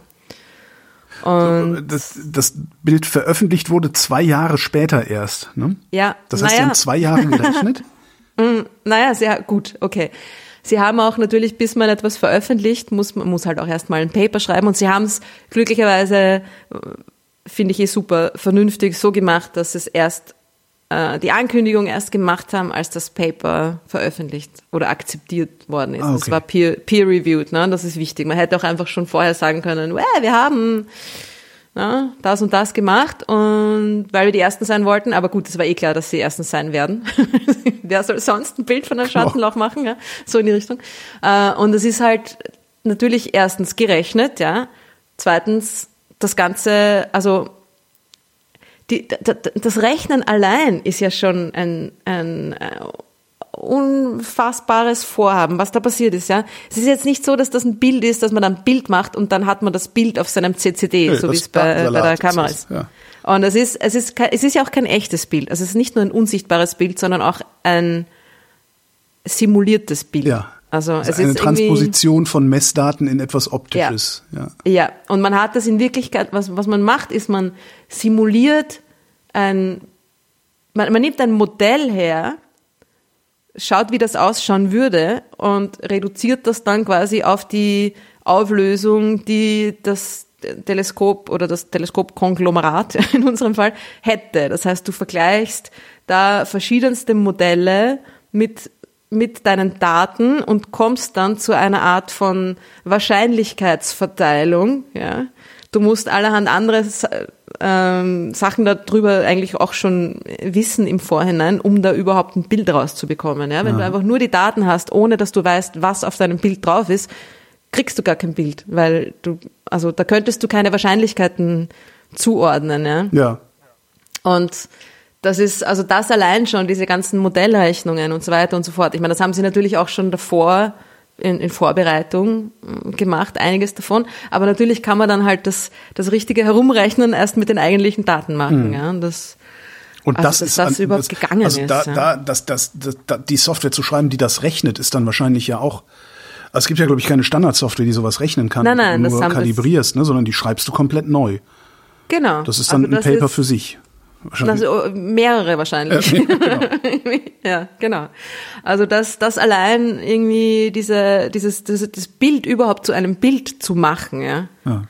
Und das, das Bild veröffentlicht wurde zwei Jahre später erst. Ne? Ja. Das heißt, naja. Haben zwei Jahre gerechnet? [LAUGHS] Mm, naja, sehr gut, okay. Sie haben auch natürlich, bis man etwas veröffentlicht, muss man muss halt auch erstmal ein Paper schreiben und sie haben es glücklicherweise, äh, finde ich eh super, vernünftig so gemacht, dass es erst äh, die Ankündigung erst gemacht haben, als das Paper veröffentlicht oder akzeptiert worden ist. Ah, okay. Das war peer-reviewed, peer ne? das ist wichtig. Man hätte auch einfach schon vorher sagen können, wir haben ja, das und das gemacht und weil wir die Ersten sein wollten, aber gut, es war eh klar, dass sie Erstens sein werden. [LAUGHS] Wer soll sonst ein Bild von einem Schattenloch machen, ja? so in die Richtung. Äh, und es ist halt natürlich erstens gerechnet, ja. Zweitens das Ganze, also die, das Rechnen allein ist ja schon ein, ein äh, unfassbares Vorhaben, was da passiert ist, ja. Es ist jetzt nicht so, dass das ein Bild ist, dass man dann ein Bild macht und dann hat man das Bild auf seinem CCD, nee, so wie es bei, bei der Kamera ist. Ja. Und es ist, es ist, es ist ja auch kein echtes Bild. Also es ist nicht nur ein unsichtbares Bild, sondern auch ein simuliertes Bild. Ja. Also, also es eine ist Transposition von Messdaten in etwas Optisches. Ja. ja. ja. Und man hat das in Wirklichkeit, was, was man macht, ist, man simuliert ein, man, man nimmt ein Modell her, schaut, wie das ausschauen würde und reduziert das dann quasi auf die Auflösung, die das Teleskop oder das Teleskopkonglomerat [LAUGHS] in unserem Fall hätte. Das heißt, du vergleichst da verschiedenste Modelle mit mit deinen Daten und kommst dann zu einer Art von Wahrscheinlichkeitsverteilung, ja, du musst allerhand andere ähm, Sachen darüber eigentlich auch schon wissen im Vorhinein, um da überhaupt ein Bild rauszubekommen. Ja? Wenn ja. du einfach nur die Daten hast, ohne dass du weißt, was auf deinem Bild drauf ist, kriegst du gar kein Bild, weil du, also da könntest du keine Wahrscheinlichkeiten zuordnen. Ja. ja. Und Das ist, also das allein schon, diese ganzen Modellrechnungen und so weiter und so fort. Ich meine, das haben sie natürlich auch schon davor in, in Vorbereitung äh, gemacht, einiges davon. Aber natürlich kann man dann halt das, das richtige Herumrechnen erst mit den eigentlichen Daten machen. Mhm. Ja, und das, und also, das dass ist das überhaupt das, gegangen also da, ist. Ja. Da, das, das, das, da, die Software zu schreiben, die das rechnet, ist dann wahrscheinlich ja auch. Also es gibt ja, glaube ich, keine Standardsoftware, die sowas rechnen kann, nein, du nur kalibrierst, ne, sondern die schreibst du komplett neu. Genau. Das ist dann also ein Paper für sich. Also mehrere wahrscheinlich. Ja, genau. [LAUGHS] ja, genau. Also das, das allein irgendwie diese, dieses, das, das Bild überhaupt zu einem Bild zu machen, ja. ja.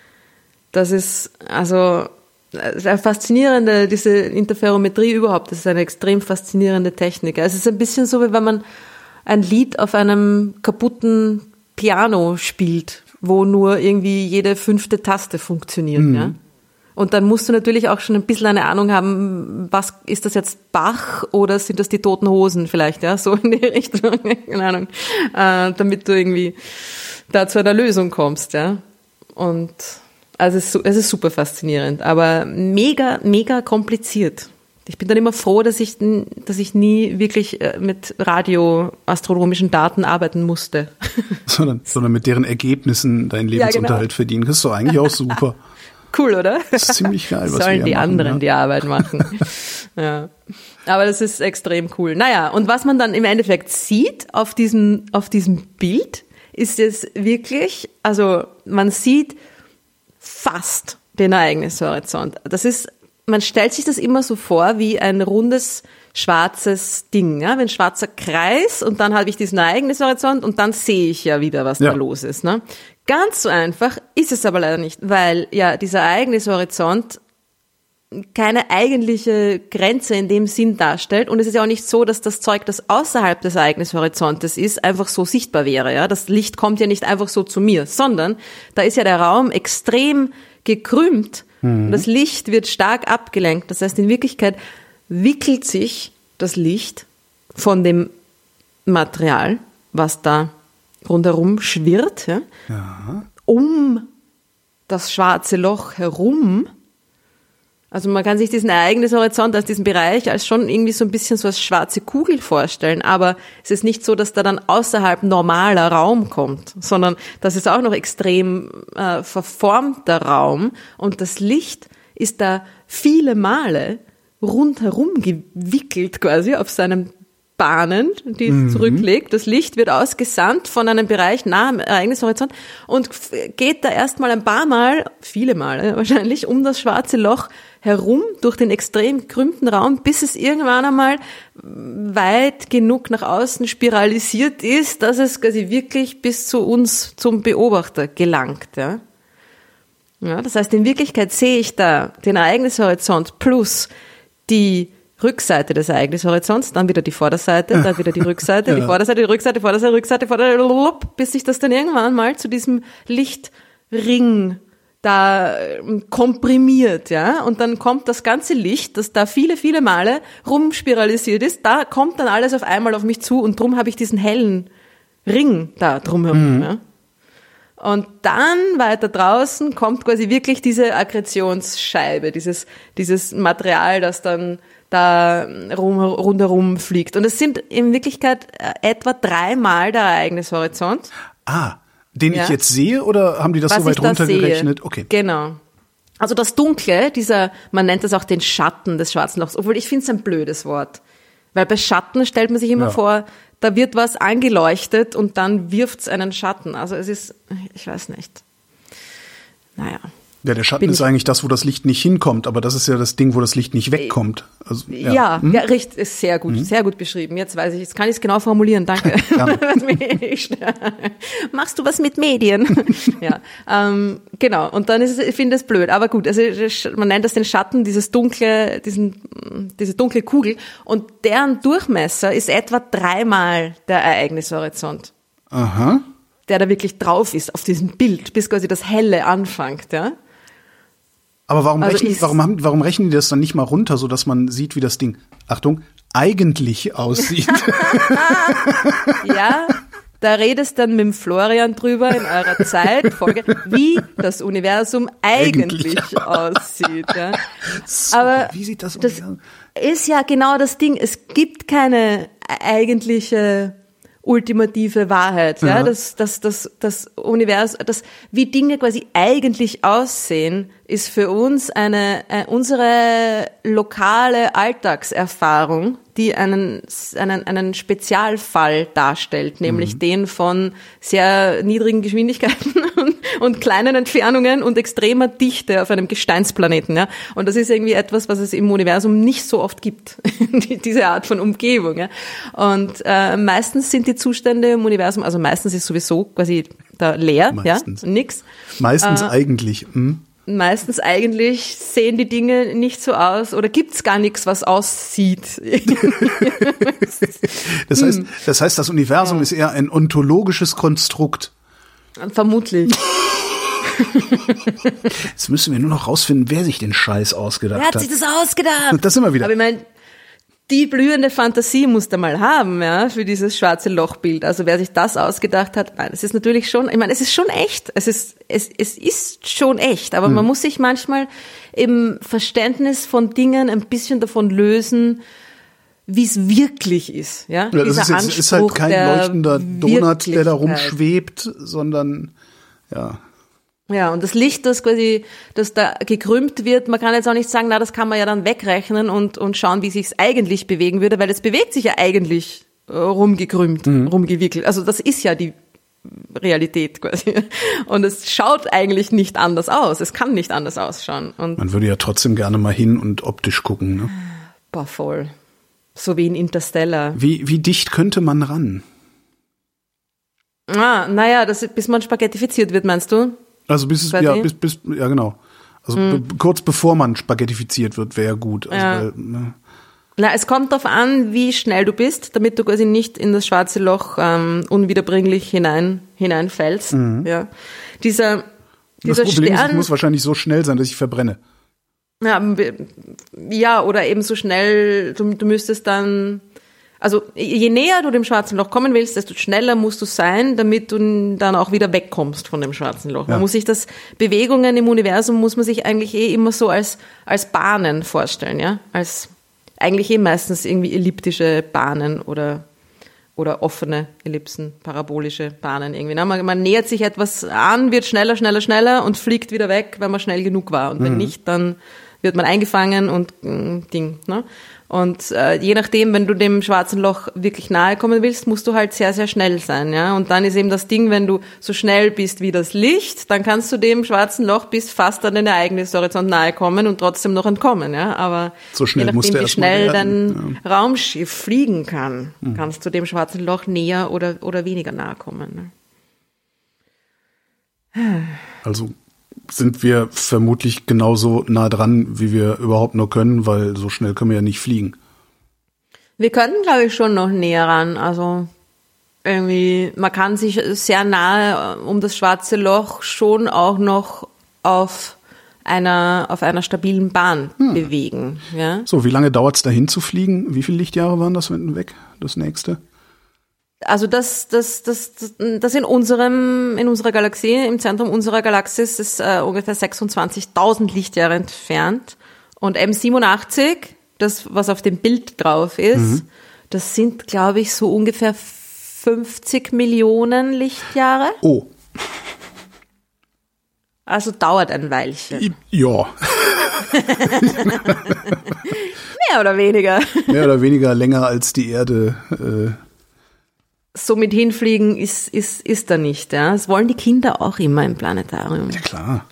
Das ist also das ist eine faszinierende, diese Interferometrie überhaupt. Das ist eine extrem faszinierende Technik. Es ist ein bisschen so, wie wenn man ein Lied auf einem kaputten Piano spielt, wo nur irgendwie jede fünfte Taste funktioniert, mhm. ja. Und dann musst du natürlich auch schon ein bisschen eine Ahnung haben, was ist das jetzt Bach oder sind das die toten Hosen vielleicht, ja, so in die [LAUGHS] Richtung, keine Ahnung, äh, damit du irgendwie da zu einer Lösung kommst, ja. Und also es ist, es ist super faszinierend, aber mega, mega kompliziert. Ich bin dann immer froh, dass ich, dass ich nie wirklich äh, mit radioastronomischen Daten arbeiten musste. [LAUGHS] Sondern, sondern mit deren Ergebnissen deinen Lebensunterhalt ja, genau. verdienen. Das ist doch eigentlich auch super. [LAUGHS] Cool, oder? Das ist ziemlich geil, was [LAUGHS] Sollen die machen, anderen ja. die Arbeit machen. [LAUGHS] ja. Aber das ist extrem cool. Naja, und was man dann im Endeffekt sieht auf diesem, auf diesem Bild, ist es wirklich, also man sieht fast den Ereignishorizont. Das ist, man stellt sich das immer so vor wie ein rundes schwarzes Ding, ja, wie ein schwarzer Kreis und dann habe ich diesen Ereignishorizont und dann sehe ich ja wieder, was Ja. da los ist. Ne? Ganz so einfach ist es aber leider nicht, weil ja dieser Ereignishorizont keine eigentliche Grenze in dem Sinn darstellt. Und es ist ja auch nicht so, dass das Zeug, das außerhalb des Ereignishorizontes ist, einfach so sichtbar wäre. Ja? Das Licht kommt ja nicht einfach so zu mir, sondern da ist ja der Raum extrem gekrümmt. Und das Licht wird stark abgelenkt. Das heißt, in Wirklichkeit wickelt sich das Licht von dem Material, was da rundherum schwirrt, ja, Ja. um das schwarze Loch herum. Also man kann sich diesen Ereignishorizont als diesen Bereich als schon irgendwie so ein bisschen so als schwarze Kugel vorstellen, aber es ist nicht so, dass da dann außerhalb normaler Raum kommt, sondern das ist auch noch extrem äh, verformter Raum und das Licht ist da viele Male rundherum gewickelt quasi auf seinen Bahnen, die es zurücklegt. Das Licht wird ausgesandt von einem Bereich nah am Ereignishorizont und geht da erstmal ein paar Mal, viele Male [LAUGHS] wahrscheinlich, um das schwarze Loch herum durch den extrem gekrümmten Raum, bis es irgendwann einmal weit genug nach außen spiralisiert ist, dass es quasi wirklich bis zu uns zum Beobachter gelangt. Ja? Ja, das heißt, in Wirklichkeit sehe ich da den Ereignishorizont plus die Rückseite des Ereignishorizonts, dann wieder die Vorderseite, dann wieder die Rückseite, die Ja. Vorderseite, die Rückseite, Vorderseite, Rückseite, Vorderseite, bis sich das dann irgendwann mal zu diesem Lichtring da ähm, komprimiert, ja, und dann kommt das ganze Licht, das da viele, viele Male rumspiralisiert ist, da kommt dann alles auf einmal auf mich zu und drum habe ich diesen hellen Ring da drumherum, ja. Und dann weiter draußen kommt quasi wirklich diese Akkretionsscheibe, dieses, dieses Material, das dann da rum, rundherum fliegt. Und es sind in Wirklichkeit äh, etwa dreimal der Ereignishorizont. Ah, den Ja. ich jetzt sehe oder haben die das was so weit runtergerechnet? Okay. Genau. Also das Dunkle, dieser, man nennt das auch den Schatten des schwarzen Lochs, obwohl ich finde es ein blödes Wort. Weil bei Schatten stellt man sich immer Ja. vor, da wird was angeleuchtet und dann wirft's einen Schatten. Also es ist, ich weiß nicht. Naja. Ja, der Schatten ist ich- eigentlich das, wo das Licht nicht hinkommt, aber das ist ja das Ding, wo das Licht nicht wegkommt. Also, Ja, ja, Hm? richtig, ist sehr gut, sehr gut beschrieben. Jetzt weiß ich, jetzt kann ich es genau formulieren, danke. [LAUGHS] [LAUGHS] [LAUGHS] Machst du was mit Medien? ja, ähm, genau. Und dann ist es, ich finde es blöd, aber gut. Also man nennt das den Schatten, dieses dunkle, diesen, diese dunkle Kugel. Und deren Durchmesser ist etwa dreimal der Ereignishorizont, Aha. der da wirklich drauf ist auf diesem Bild, bis quasi das Helle anfängt, ja. Aber warum, Also rechnen, warum, haben, warum rechnen die das dann nicht mal runter, so dass man sieht, wie das Ding, Achtung, eigentlich aussieht? [LAUGHS] Ja, da redest dann mit dem Florian drüber in eurer Zeitfolge, wie das Universum eigentlich, Eigentlich. [LAUGHS] aussieht. Ja. Aber wie sieht das, das Universum- ist ja genau das Ding. Es gibt keine eigentliche ultimative Wahrheit, ja, Ja. das, das, das, das Universum, das, wie Dinge quasi eigentlich aussehen, ist für uns eine, äh, unsere lokale Alltagserfahrung, die einen, einen, einen Spezialfall darstellt, nämlich den von sehr niedrigen Geschwindigkeiten [LAUGHS] und, und kleinen Entfernungen und extremer Dichte auf einem Gesteinsplaneten, ja. Und das ist irgendwie etwas, was es im Universum nicht so oft gibt, [LAUGHS] die- diese Art von Umgebung, ja. Und äh, meistens sind die Zustände im Universum, also meistens ist sowieso quasi da leer, Meistens. ja, nix. Meistens Äh, eigentlich. Hm? Meistens eigentlich sehen die Dinge nicht so aus oder gibt's gar nichts, was aussieht. [LAUGHS] Das heißt, das heißt, das Universum ist eher ein ontologisches Konstrukt. Vermutlich. [LAUGHS] Jetzt müssen wir nur noch rausfinden, wer sich den Scheiß ausgedacht Wer hat hat. sich das ausgedacht? Und das sind wir wieder. Aber ich meine, die blühende Fantasie musst du mal haben, ja, für dieses schwarze Lochbild. Also wer sich das ausgedacht hat, nein, es ist natürlich schon, ich meine, es ist schon echt. Es ist, es, es ist schon echt. Aber Hm. man muss sich manchmal im Verständnis von Dingen ein bisschen davon lösen, wie es wirklich ist, ja. Ja, das ist, jetzt, ist halt kein der leuchtender Donut, der da rumschwebt, sondern ja. Ja, und das Licht, das quasi, das da gekrümmt wird, man kann jetzt auch nicht sagen, na, das kann man ja dann wegrechnen und, und schauen, wie sich's eigentlich bewegen würde, weil es bewegt sich ja eigentlich äh, rumgekrümmt, rumgewickelt. Also das ist ja die Realität quasi. [LAUGHS] Und es schaut eigentlich nicht anders aus. Es kann nicht anders ausschauen. Und Man würde ja trotzdem gerne mal hin und optisch gucken. Ne? boah, voll. So wie in Interstellar. Wie, wie dicht könnte man ran? Ah, naja, das, bis man spaghettifiziert wird, meinst du? Also bis es, ja, bis, bis, ja genau. Also be- kurz bevor man spaghettifiziert wird, wäre gut. Also, Hm. Ja. weil, ne? Na, es kommt darauf an, wie schnell du bist, damit du quasi nicht in das schwarze Loch ähm, unwiederbringlich hinein hineinfällst. Ja. Dieser Mhm. Das dieser Problem ist, Stern, ich muss wahrscheinlich so schnell sein, dass ich verbrenne. ja, ja, oder eben so schnell, du, du müsstest dann, also je näher du dem schwarzen Loch kommen willst, desto schneller musst du sein, damit du dann auch wieder wegkommst von dem schwarzen Loch. Ja. Man muss sich das, Bewegungen im Universum muss man sich eigentlich eh immer so als, als Bahnen vorstellen, ja, als, eigentlich eh meistens irgendwie elliptische Bahnen oder oder offene Ellipsen, parabolische Bahnen irgendwie. Na, man, man nähert sich etwas an, wird schneller, schneller, schneller und fliegt wieder weg, wenn man schnell genug war. Und wenn nicht, dann wird man eingefangen und mm, Ding. Ne? Und äh, je nachdem, wenn du dem schwarzen Loch wirklich nahe kommen willst, musst du halt sehr, sehr schnell sein. Ja? Und dann ist eben das Ding, wenn du so schnell bist wie das Licht, dann kannst du dem schwarzen Loch bis fast an den Ereignishorizont nahe kommen und trotzdem noch entkommen. Ja? Aber So schnell je nachdem, du wie schnell dein Raumschiff fliegen kann, kannst du dem schwarzen Loch näher oder, oder weniger nahe kommen. Ne? Also sind wir vermutlich genauso nah dran, wie wir überhaupt nur können, weil so schnell können wir ja nicht fliegen. Wir könnten, glaube ich, schon noch näher ran. Also irgendwie, man kann sich sehr nahe äh, um das schwarze Loch schon auch noch auf einer, auf einer stabilen Bahn bewegen. Ja? So, wie lange dauert es dahin zu fliegen? Wie viele Lichtjahre waren das weg? Das nächste? Also das, das, das, das, in unserem, in unserer Galaxie, im Zentrum unserer Galaxis ist äh, ungefähr 26.000 Lichtjahre entfernt. Und M87, das, was auf dem Bild drauf ist, das sind, glaube ich, so ungefähr 50 Millionen Lichtjahre. Oh, Also dauert ein Weilchen. ja, [LAUGHS] Mehr oder weniger. mehr oder weniger länger als die Erde. Äh, So mit hinfliegen ist, ist, ist da nicht. Ja? Das wollen die Kinder auch immer im Planetarium. ja klar.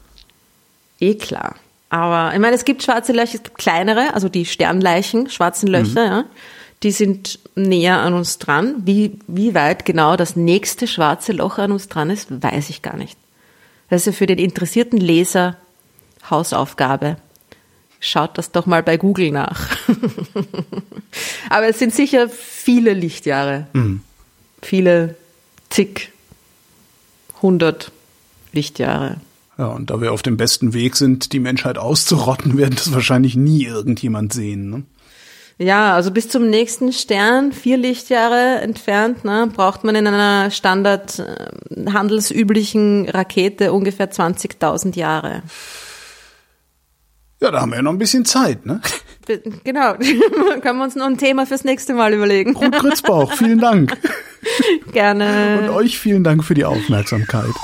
Eh klar. Aber ich meine, es gibt schwarze Löcher, es gibt kleinere, also die Sternleichen, schwarzen Löcher, ja. Die sind näher an uns dran. Wie, wie weit genau das nächste schwarze Loch an uns dran ist, weiß ich gar nicht. Das ist ja für den interessierten Leser Hausaufgabe. Schaut das doch mal bei Google nach. [LAUGHS] Aber es sind sicher viele Lichtjahre. Viele zig, hundert Lichtjahre. Ja, und da wir auf dem besten Weg sind, die Menschheit auszurotten, [LAUGHS] werden das wahrscheinlich nie irgendjemand sehen. Ne? Ja, also bis zum nächsten Stern, vier Lichtjahre entfernt, ne, braucht man in einer standard äh, handelsüblichen Rakete ungefähr 20.000 Jahre. Ja, da haben wir ja noch ein bisschen Zeit, ne? [LAUGHS] Genau, [LAUGHS] können wir uns noch ein Thema fürs nächste Mal überlegen. Ruth Grützbauch, vielen Dank. [LAUGHS] Gerne. Und euch vielen Dank für die Aufmerksamkeit.